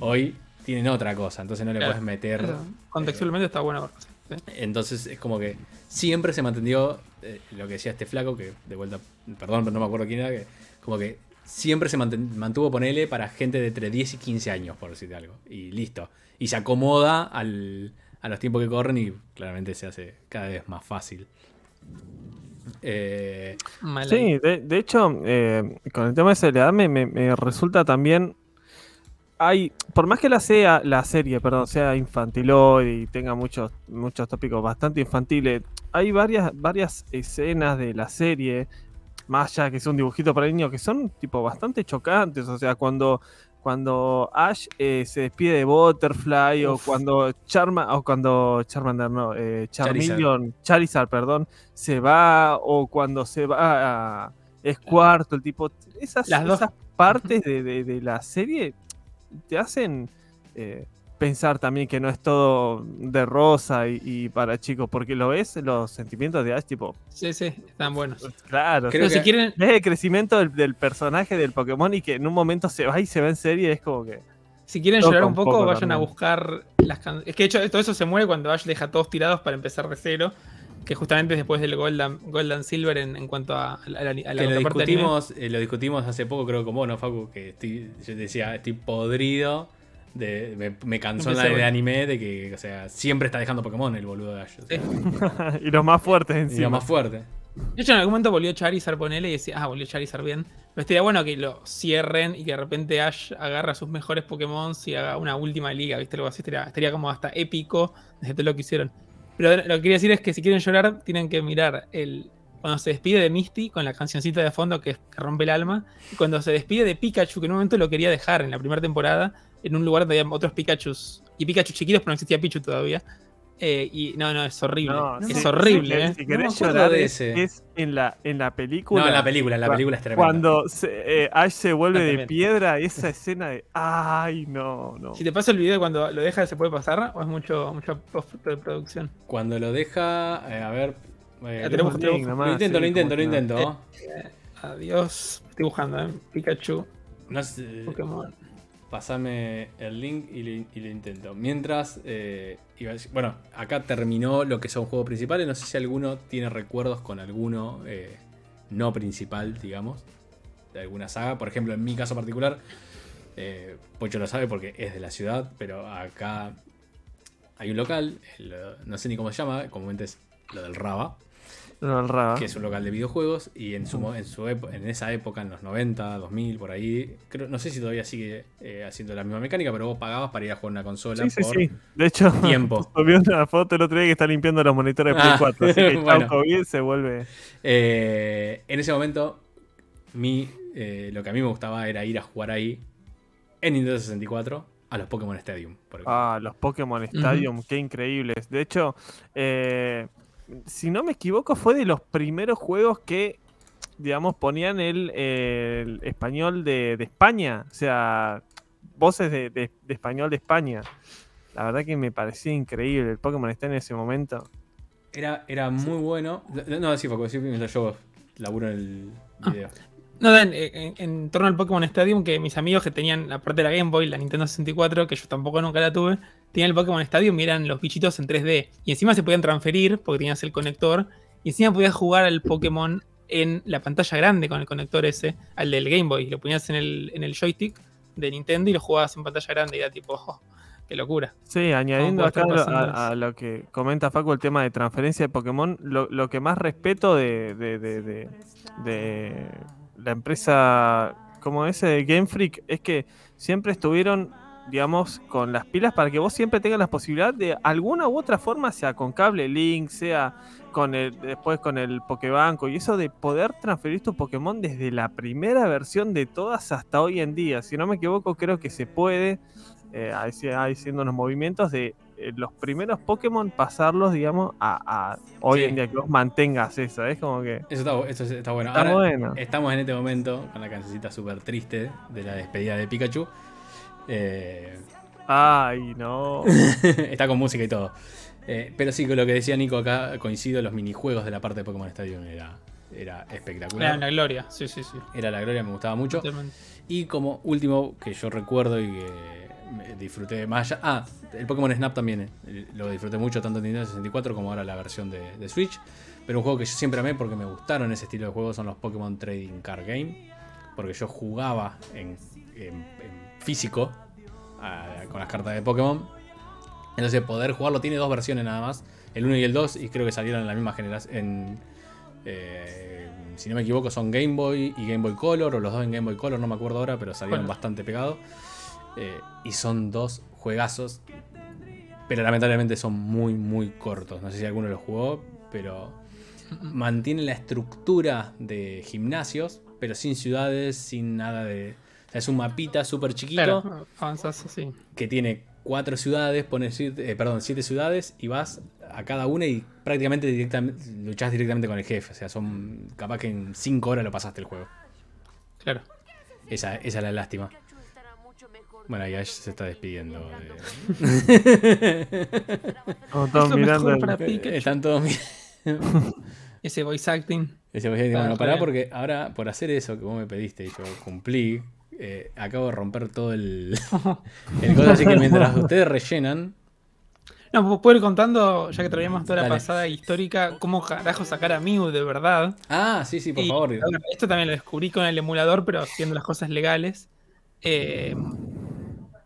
hoy tienen otra cosa, entonces no le Claro. puedes meter. Eso, Contextualmente está bueno. Entonces es como que siempre se mantenió eh, lo que decía este flaco, que de vuelta, perdón, pero no me acuerdo quién era, que como que siempre se mantuvo, ponele, para gente de entre 10 y 15 años, por decirte algo. Y listo. Y se acomoda al- a los tiempos que corren y claramente se hace cada vez más fácil. Eh. Sí, de, de hecho, eh, con el tema de edad me, me- me resulta también. Hay, por más que la sea la serie, perdón, sea infantiloide y tenga muchos, muchos tópicos bastante infantiles, hay varias, varias escenas de la serie, más allá que es un dibujito para niños, que son tipo bastante chocantes. O sea, cuando, cuando Ash eh, se despide de Butterfly, o cuando Charma, o cuando Charmander, no, eh, Charizard. Charmeleon, Charizard, perdón, se va, o cuando se va a es cuarto, el tipo. Esas, Las esas partes de, de- de la serie te hacen eh, pensar también que no es todo de rosa y, y para chicos, porque lo ves, los sentimientos de Ash, tipo, Sí, sí, están buenos. claro, Creo si que- quieren, ves el crecimiento del, del personaje del Pokémon y que en un momento se va y se ve en serie, es como que. si quieren llorar un un poco, vayan a buscar las canciones. Es que de hecho todo eso se muere cuando Ash deja a todos tirados para empezar de cero. Que justamente es después del Golden, Golden Silver en, en cuanto a, a la, a la que lo discutimos, eh, lo discutimos hace poco, creo, con vos, ¿no, Facu? Que estoy, yo decía, estoy podrido. De, me, me cansó en la de bueno. anime de que, o sea, siempre está dejando Pokémon el boludo de Ash. o sea, Sí. y los más fuertes y encima. lo más fuerte. De hecho, en algún momento volvió Charizard, ponele, y decía, ah, volvió Charizard bien. Pero estaría bueno que lo cierren y que de repente Ash agarra a sus mejores Pokémon y haga una última liga, ¿viste? Algo así estaría, estaría como hasta épico desde todo lo que hicieron. Pero lo que quería decir es que si quieren llorar, tienen que mirar el. Cuando se despide de Misty con la cancioncita de fondo que, que rompe el alma. Y cuando se despide de Pikachu, que en un momento lo quería dejar en la primera temporada, en un lugar donde había otros Pikachus. Y Pikachu chiquitos, pero no existía Pichu todavía. Eh, y no, no, es horrible. No, es sí, horrible, sí, ¿eh? Si querés llorar, de es, ese. es en la, en la película. No, en la película, en la película es tremenda. Cuando se- eh, Ash se vuelve de piedra, esa escena de. ¡Ay, no, no! Si te paso el video de cuando lo deja, ¿se puede pasar? ¿O es mucho, mucha postproducción? Cuando lo deja, eh, a ver. eh, tenemos- tenemos- lo intento, sí, lo intento, lo intento. Adiós. Estoy buscando, ¿eh? Pikachu, No sé, Pokémon. Pasame el link y lo, intento. Mientras, eh, bueno, acá terminó lo que son juegos principales. No sé si alguno tiene recuerdos con alguno eh, no principal, digamos, de alguna saga. Por ejemplo, en mi caso particular, eh, Pocho lo sabe porque es de la ciudad, pero acá hay un local, no sé ni cómo se llama, comúnmente es lo del Raba. Que es un local de videojuegos y en su, en su en esa época en los 90, 2000 por ahí, creo, no sé si todavía sigue eh, haciendo la misma mecánica, pero vos pagabas para ir a jugar una consola Sí, sí, por sí. De hecho, tiempo. subió una foto el otro día que está limpiando los monitores de Play Ah, 4. Así que chau, bueno. COVID se vuelve. Eh, en ese momento, mi, eh, lo que a mí me gustaba era ir a jugar ahí en Nintendo 64 a los Pokémon Stadium. por. Ah, los Pokémon Stadium, qué increíbles. De hecho, eh, si no me equivoco, fue de los primeros juegos que, digamos, ponían el, el español de, de España. O sea, voces de, de- de español de España. La verdad que me parecía increíble. El Pokémon está en ese momento. Era, era muy bueno. No, sí, Facu, sí, mientras yo laburo en el Ah. video. No, Dan, eh, en, en torno al Pokémon Stadium, que mis amigos que tenían la parte de la Game Boy, la Nintendo 64, que yo tampoco nunca la tuve, tenían el Pokémon Stadium y eran los bichitos en 3D. Y encima se podían transferir porque tenías el conector. Y encima podías jugar al Pokémon en la pantalla grande con el conector ese, al del Game Boy. Lo ponías en el, en el joystick de Nintendo y lo jugabas en pantalla grande y era tipo, oh, qué locura. Sí, añadiendo acá a, a lo que comenta Facu, el tema de transferencia de Pokémon, lo, lo que más respeto de, de- de- de- de la empresa como ese de Game Freak es que siempre estuvieron, digamos, con las pilas para que vos siempre tengas la posibilidad de alguna u otra forma, sea con cable link, sea con el después con el Pokébanco y eso de poder transferir tu Pokémon desde la primera versión de todas hasta hoy en día. Si no me equivoco, creo que se puede eh, haci- haciendo unos movimientos de eh, los primeros Pokémon pasarlos, digamos, a, a hoy Sí. en día que vos mantengas eso. Es como que Eso está, eso está bueno. está Ahora, bueno. Estamos en este momento con la cancioncita súper triste de la despedida de Pikachu. Eh, Ay, no. está con música y todo. Eh, pero sí, con lo que decía Nico acá, coincido, los minijuegos de la parte de Pokémon Stadium era, era Era espectacular. una gloria, sí, sí, sí. Era la gloria, me gustaba mucho. Y como último que yo recuerdo y que disfruté más allá. Ah, el Pokémon Snap también. eh, Lo disfruté mucho tanto en Nintendo 64 como ahora la versión de, de Switch. Pero un juego que yo siempre amé porque me gustaron ese estilo de juegos son los Pokémon Trading Card Game. Porque yo jugaba en, en- en físico ah, con las cartas de Pokémon. Entonces poder jugarlo tiene dos versiones nada más. El 1 y el 2 y creo que salieron en la misma generación. En, eh, si no me equivoco, son Game Boy y Game Boy Color, o los dos en Game Boy Color, no me acuerdo ahora, pero salieron Bueno. bastante pegados. Eh, y son dos juegazos, pero lamentablemente son muy, muy cortos. No sé si alguno los jugó, pero mantiene la estructura de gimnasios, pero sin ciudades, sin nada de. Sea, es un mapita súper chiquito Claro, avanzás así. que tiene cuatro ciudades, pones, siete- eh, perdón, siete ciudades y vas a cada una y prácticamente directamente, luchás directamente con el jefe. O sea, son capaz que en cinco horas lo pasaste el juego. Claro. Esa, esa es la lástima. Bueno, y Ash se está despidiendo. Como Es todos mirando. el- para eh. Están todos mirando. Ese voice acting. Ese voy a decir, Ah, bueno, está pará porque ahora por hacer eso que vos me pediste y yo cumplí, eh, acabo de romper todo el, el. Así que mientras ustedes rellenan, No, puedo ir contando, ya que traíamos toda la Dale. pasada histórica, cómo carajo sacar a Mew de verdad. Ah, sí, sí, por Y, favor. ver, esto también lo descubrí con el emulador, pero haciendo las cosas legales. Eh,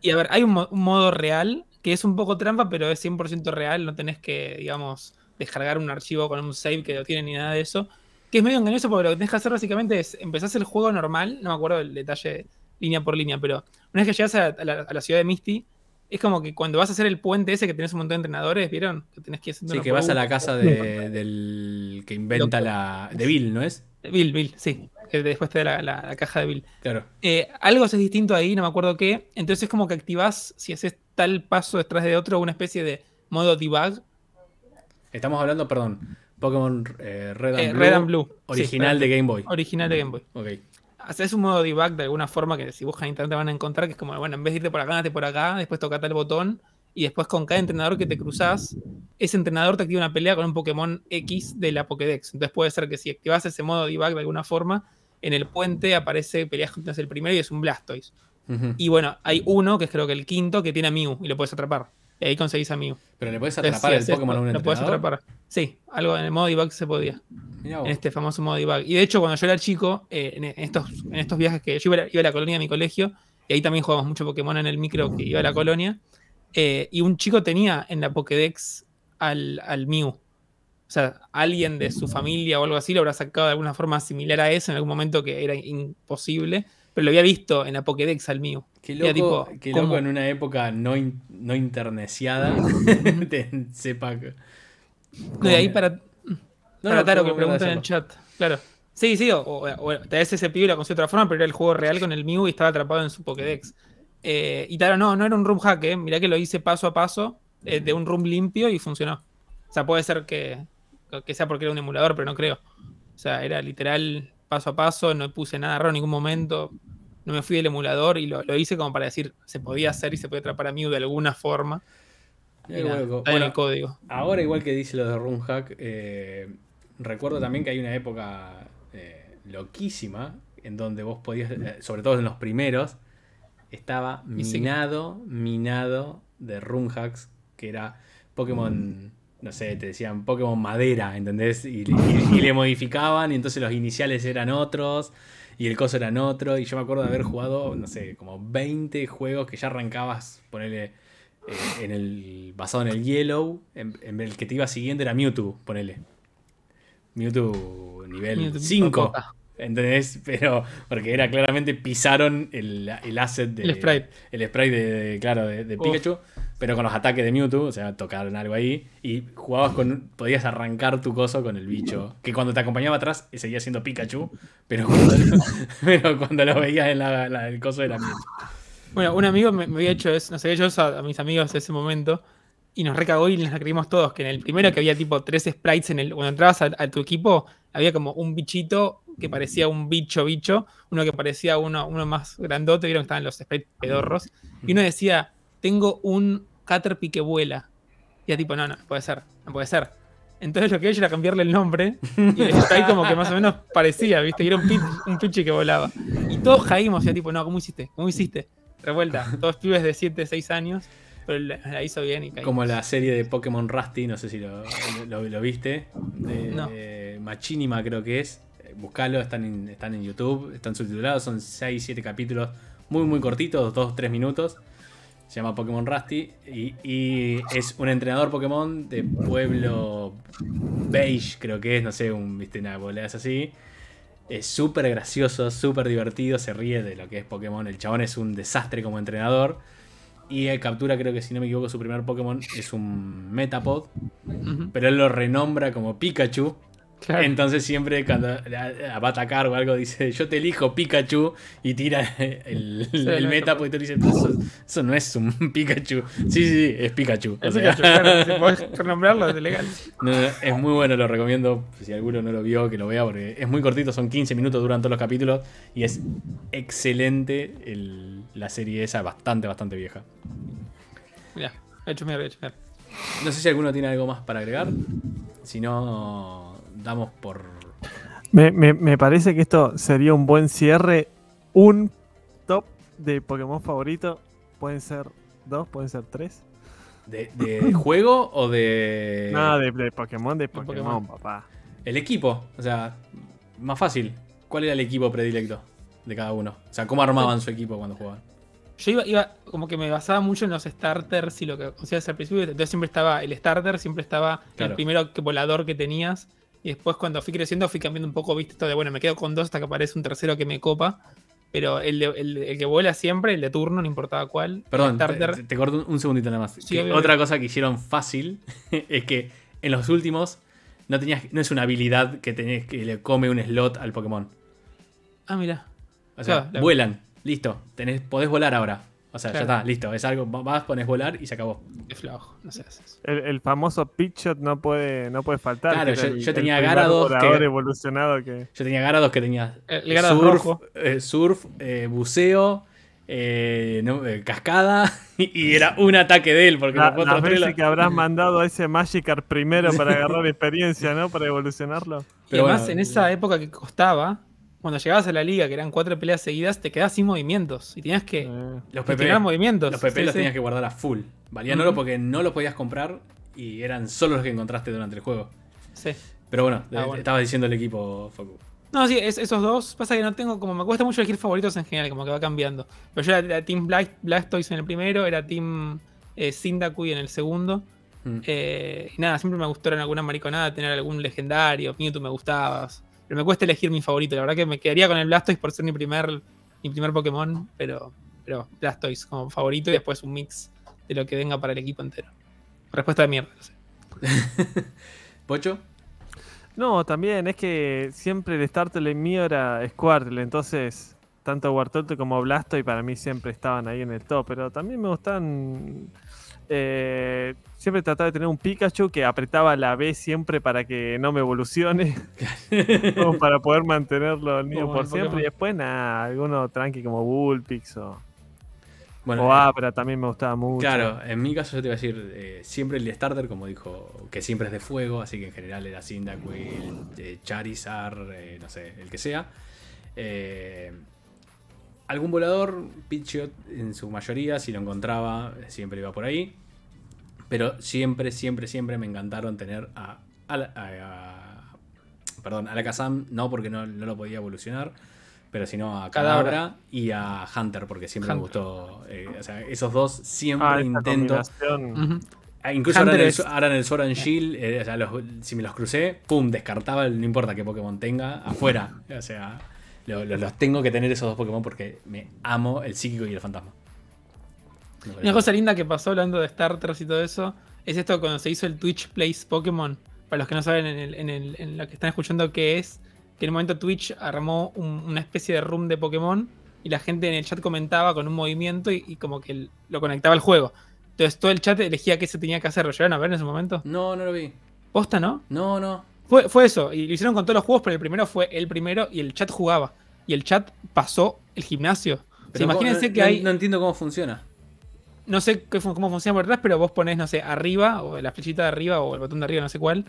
y a ver, hay un, mo- un modo real que es un poco trampa, pero es 100% real. No tenés que, digamos, descargar un archivo con un save que no tiene ni nada de eso. Que es medio engañoso porque lo que tenés que hacer básicamente es empezás el juego normal. No me acuerdo el detalle línea por línea, pero una vez que llegas a, a la, a la ciudad de Misty, es como que cuando vas a hacer el puente ese que tenés un montón de entrenadores, ¿vieron? Que tenés que ir Sí, que vas a la casa de- del que inventa la. de Bill, ¿no es? Bill, Bill, sí. Que después te da la- la- la caja de Bill. Claro. Eh, algo es distinto ahí, no me acuerdo qué. Entonces es como que activás, si haces tal paso detrás de otro, una especie de modo debug. Estamos hablando, perdón, Pokémon eh, Red, and Eh, Blue, Red and Blue. Original Sí, de Game Boy. Original de Game Boy. Ok. Haces un modo debug de alguna forma que si buscan en internet van a encontrar, que es como, bueno, en vez de irte por acá, andate por acá, después toca tal botón, y después con cada entrenador que te cruzas, ese entrenador te activa una pelea con un Pokémon X de la Pokédex. Entonces puede ser que si activas ese modo debug de alguna forma, en el puente aparece peleas contra el primero y es un Blastoise. Y bueno, hay uno, que es creo que el quinto, que tiene a Mew y lo puedes atrapar. Y ahí conseguís a Mew. Pero le puedes atrapar el Pokémon a un Lo puedes atrapar. Sí, algo en el modo debug se podía. En este famoso modo debug. Y de hecho, cuando yo era chico, eh, en, en estos, en estos viajes que yo iba a, la, iba a la colonia de mi colegio, y ahí también jugábamos mucho Pokémon en el micro que iba a la colonia, eh, y un chico tenía en la Pokédex al, al Mew. O sea, alguien de su familia o algo así lo habrá sacado de alguna forma similar a eso en algún momento que era imposible, pero lo había visto en la Pokédex al Mew. Qué loco, tipo, qué ¿cómo? loco en una época no, in- no interneciada te sepa. No, y ahí para, No, para Taro que ¿cómo pregunta en el chat. Claro. Sí, sí, o, o, o vez ese pibe lo consiguió de otra forma, pero era el juego real con el Mew y estaba atrapado en su Pokédex. Eh, y Taro, no, no era un room hack, eh. mirá que lo hice paso a paso eh, de un room limpio y funcionó. O sea, puede ser que, que sea porque era un emulador, pero no creo. O sea, era literal paso a paso, no puse nada raro en ningún momento. No me fui del emulador y lo, lo hice como para decir, se podía hacer y se puede atrapar a Mew de alguna forma. Nada, en el código. Ahora, igual que dice lo de Runhack, eh, recuerdo también que hay una época eh, loquísima en donde vos podías, eh, sobre todo en los primeros, estaba minado, minado de Runhacks, que era Pokémon, no sé, te decían Pokémon madera, ¿entendés? Y, y- y le modificaban, y entonces los iniciales eran otros, y el coso eran otro, y yo me acuerdo de haber jugado, no sé, como 20 juegos que ya arrancabas, ponele eh, en el basado en el Yellow, en, en el que te iba siguiendo era Mewtwo, ponele. Mewtwo nivel Mewtwo 5. papota. ¿Entendés? Pero porque era claramente pisaron el, el asset de, El sprite. el sprite de, de- claro, de, de Uf. Pero con los ataques de Mewtwo, o sea, tocaron algo ahí y jugabas con podías arrancar tu coso con el bicho, que cuando te acompañaba atrás seguía siendo Pikachu, pero cuando, pero cuando lo veías en la, la- el coso era Mewtwo. Bueno, un amigo me, había hecho eso, nos había hecho eso a, mis amigos en ese momento y nos recagó y nos creímos todos, que en el primero que había tipo tres sprites en el, cuando entrabas a, a tu equipo, había como un bichito que parecía un bicho bicho, uno que parecía uno, uno más grandote, vieron que estaban los sprites pedorros, y uno decía, tengo un Caterpie que vuela. Y era tipo, no, no, puede ser, no puede ser. Entonces lo que hecho era cambiarle el nombre y el sprite como que más o menos parecía, ¿viste? Y era un, pit, un pichi que volaba. Y todos caímos, y era tipo, no, ¿cómo hiciste? ¿Cómo hiciste? Revuelta. Todos pibes de 7, 6 años, pero la, la hizo bien y caímos. Como la serie de Pokémon Rusty, no sé si lo, lo- lo viste, de No. Machinima creo que es. Buscalo, están en, están en YouTube, están subtitulados, son 6, 7 capítulos muy muy cortitos, 2, 3 minutos. Se llama Pokémon Rusty y, y es un entrenador Pokémon de pueblo beige, creo que es, no sé, un, viste, una boleda así. Es súper gracioso, súper divertido, se ríe de lo que es Pokémon. El chabón es un desastre como entrenador. Y él captura, creo que si no me equivoco, su primer Pokémon es un Metapod. Pero él lo renombra como Pikachu. Claro. Entonces siempre cuando va a atacar o algo dice yo te elijo Pikachu y tira el, Sí, el lo Metapod y tú dices eso, eso no es un Pikachu. Sí, sí, sí, es Pikachu. O sea, claro, si podés renombrarlo, es legal. no, es muy bueno, lo recomiendo. Si alguno no lo vio, que lo vea, porque es muy cortito, son 15 minutos, duran todos los capítulos. Y es excelente el- la serie esa, bastante, bastante vieja. Mira, he hecho mierda, he hecho mierda. No sé si alguno tiene algo más para agregar. Si no, damos por. Me, me- me parece que esto sería un buen cierre. Un top de Pokémon favorito. Pueden ser dos, pueden ser tres. ¿De, de juego o de.? Nada de, de Pokémon, de Pokémon, Pokémon. papá. El equipo. O sea, más fácil. ¿Cuál era el equipo predilecto de cada uno? O sea, ¿cómo armaban su equipo cuando jugaban? Yo iba, iba, como que me basaba mucho en los starters y lo que hacías al principio. Entonces siempre estaba el starter, siempre estaba Claro. el primero que volador que tenías. Y después cuando fui creciendo fui cambiando un poco, viste, esto de bueno, me quedo con dos hasta que aparece un tercero que me copa. Pero el, de- el, el que vuela siempre, el de turno, no importaba cuál. Perdón, te, te- corto un- un segundito nada más. Sí, Que obvio, otra cosa que hicieron fácil es que en los últimos no tenías, no es una habilidad que tenés que le come un slot al Pokémon. Ah, mira. O sea, Claro, la- vuelan, listo, tenés, podés volar ahora. O sea, Claro. ya está, listo, es algo, vas, pones volar y se acabó. Qué flojo, no sé. El, el famoso pitch shot no puede, no puede faltar. Claro, yo- el- yo tenía volador que- evolucionado que. Yo tenía Garados que tenía El surf, rojo. eh, surf eh, buceo, eh, no, eh, cascada y era un ataque de él porque La- los las veces que habrás mandado a ese Magikarp primero para agarrar experiencia, ¿no? Para evolucionarlo. Y Pero además, bueno, en esa época que costaba, cuando llegabas a la liga, que eran cuatro peleas seguidas, te quedabas sin movimientos. Y tenías que Eh, los PP, movimientos. los PP Sí, los sí. tenías que guardar a full. Valían Ujú. oro porque no los podías comprar y eran solo los que encontraste durante el juego. Sí. Pero bueno, Ah, eh, bueno. estabas diciendo el equipo Facu. No, sí, es- esos dos. Pasa que no tengo, como me cuesta mucho elegir favoritos en general, como que va cambiando. Pero yo era, era Team Black, Blastoise en el primero, era Team eh, Cyndaquil en el segundo. Mm. Eh, y nada, siempre me gustaron alguna mariconada, tener algún legendario, Mewtwo me gustaba. Pero me cuesta elegir mi favorito. La verdad que me quedaría con el Blastoise por ser mi primer, mi primer Pokémon, pero, pero Blastoise como favorito y después un mix de lo que venga para el equipo entero. Respuesta de mierda. no sé. ¿Pocho? No, también es que siempre el starter mío era Squirtle, entonces tanto Wartortle como Blastoise para mí siempre estaban ahí en el top, pero también me gustan... eh, siempre trataba de tener un Pikachu que apretaba la B siempre para que no me evolucione, como para poder mantenerlo al Como por siempre, Pokémon. y después nada, alguno tranqui como Bullpix o, Bueno, o eh, Abra también me gustaba mucho. Claro, en mi caso yo te iba a decir, eh, siempre el starter, como dijo, que siempre es de fuego, así que en general era Cyndaquil, eh, Charizard, no sé, el que sea. Eh, algún volador, Pidgeot en su mayoría, si lo encontraba, siempre iba por ahí. Pero siempre, siempre, siempre me encantaron tener a, a, a- a- perdón, a la Kazam, no porque no, no lo podía evolucionar, pero sino a. Kadabra y a Hunter, porque siempre me gustó. eh, o sea, esos dos siempre Ah, intento. Ah, Incluso ahora en, el, ahora en el Sword and Shield, eh, o sea, los- si me los crucé, pum, descartaba, el- no importa qué Pokémon tenga, afuera. O sea, lo- lo- los tengo que tener esos dos Pokémon porque me amo el psíquico y el fantasma. Una cosa linda que pasó hablando de starters y todo eso es esto cuando se hizo el Twitch Plays Pokémon. Para los que no saben en, el- en el- en lo que están escuchando qué es, que en un momento Twitch armó un- una especie de room de Pokémon y la gente en el chat comentaba con un movimiento y, y como que el- lo conectaba al juego. Entonces todo el chat elegía qué se tenía que hacer. ¿Lo llegaron a ver en ese momento? No, no lo vi. ¿Posta, no? No, no. Fue, fue eso, y lo hicieron con todos los juegos, pero el primero fue el primero y el chat jugaba. Y el chat pasó el gimnasio. O sea, Pero imagínense no- que no- hay. No entiendo cómo funciona. no sé cómo funciona por detrás, pero vos ponés, no sé, arriba, o la flechita de arriba, o el botón de arriba, no sé cuál.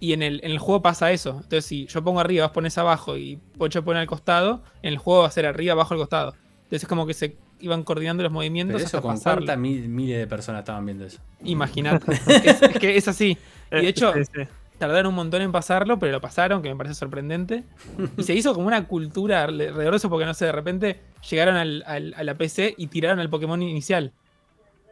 Y en el, en el juego pasa eso. Entonces, si yo pongo arriba, vos pones abajo y Pocho pone al costado, en el juego va a ser arriba, abajo, al costado. Entonces, es como que se iban coordinando los movimientos Pero eso hasta con pasarlo. cuántas mil- miles de personas estaban viendo eso. Imaginate. es, es que es así. Y de hecho, sí, sí. Tardaron un montón en pasarlo, pero lo pasaron, que me parece sorprendente. Y se hizo como una cultura alrededor de eso, porque no sé, de repente llegaron al- al- a la PC y tiraron al Pokémon inicial.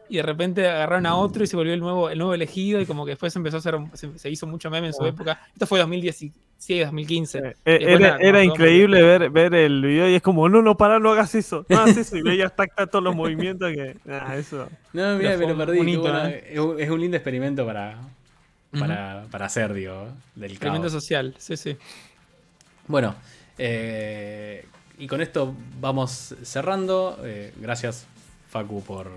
y de repente agarraron a otro y se volvió el nuevo, el nuevo elegido y como que después empezó a hacer, se, se hizo mucho meme en su Ah. época. Esto fue 2016, 2015. Eh, después era nada, era increíble ver, ver el video y es como, no, no, para, no hagas eso, no hagas eso. Y veías tac, tac, todos los movimientos que. Ah, eso. No, mira, Pero pero fue perdí. bueno, ¿eh? es un lindo experimento para, Para, para hacer, digo, del Experimento caos. social, sí, sí. Bueno, eh, y con esto vamos cerrando. Eh, gracias, Facu, por,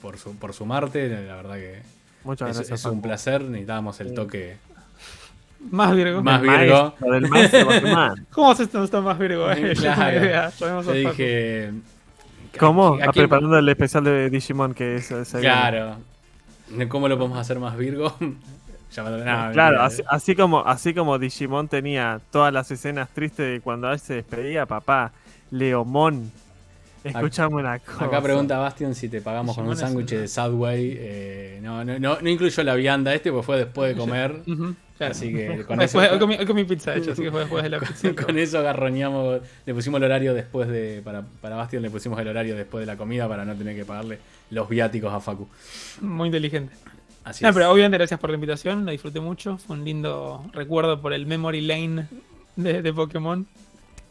por, su, por sumarte. La verdad que Muchas es, gracias. es un Facu. placer. Necesitábamos el toque Más Virgo. Más Del Virgo. maestro, del maestro. ¿Cómo haces no está más Virgo? eh? Claro. a Te dije. ¿Cómo? ¿a quién- preparando el especial de Digimon que es. se viene. Claro. ¿Cómo lo podemos hacer más Virgo? No, Claro, así, así como, así como Digimon tenía todas las escenas tristes de cuando él se despedía, papá, Leomón. Escuchame una cosa. Acá pregunta Bastian si te pagamos con un sándwich de Subway. Eh, no, no, no, no incluyó la vianda este, porque fue después de comer. Claro. Así que con Después- eso, hoy, comí, hoy comí pizza, de hecho, así que fue después de la pizza. con eso agarroñamos. Le pusimos el horario después de. Para, para Bastian le pusimos el horario después de la comida para no tener que pagarle los viáticos a Facu. Muy inteligente. Así No, es. pero obviamente gracias por la invitación, la disfruté mucho. Fue un lindo recuerdo por el memory lane de, de Pokémon.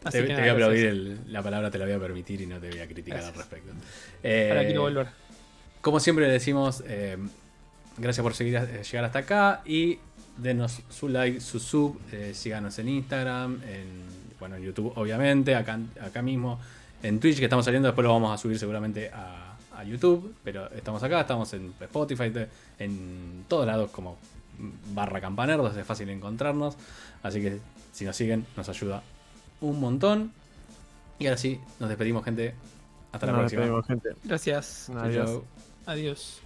Así te, que te nada, voy a aplaudir el- la palabra, te la voy a permitir y no te voy a criticar Gracias. al respecto. Para Eh, quiero volver. Como siempre le decimos, eh, gracias por seguir, eh, llegar hasta acá y denos su like, su sub, eh, síganos en Instagram, en bueno, en YouTube obviamente, acá, acá mismo, en Twitch que estamos saliendo, después lo vamos a subir seguramente a, a YouTube, pero estamos acá, estamos en Spotify, en todos lados como barra campanerdos, es fácil encontrarnos, así que si nos siguen nos ayuda un montón. Y ahora sí, nos despedimos gente, hasta la Nos próxima. despedimos, gente. Gracias. Adiós.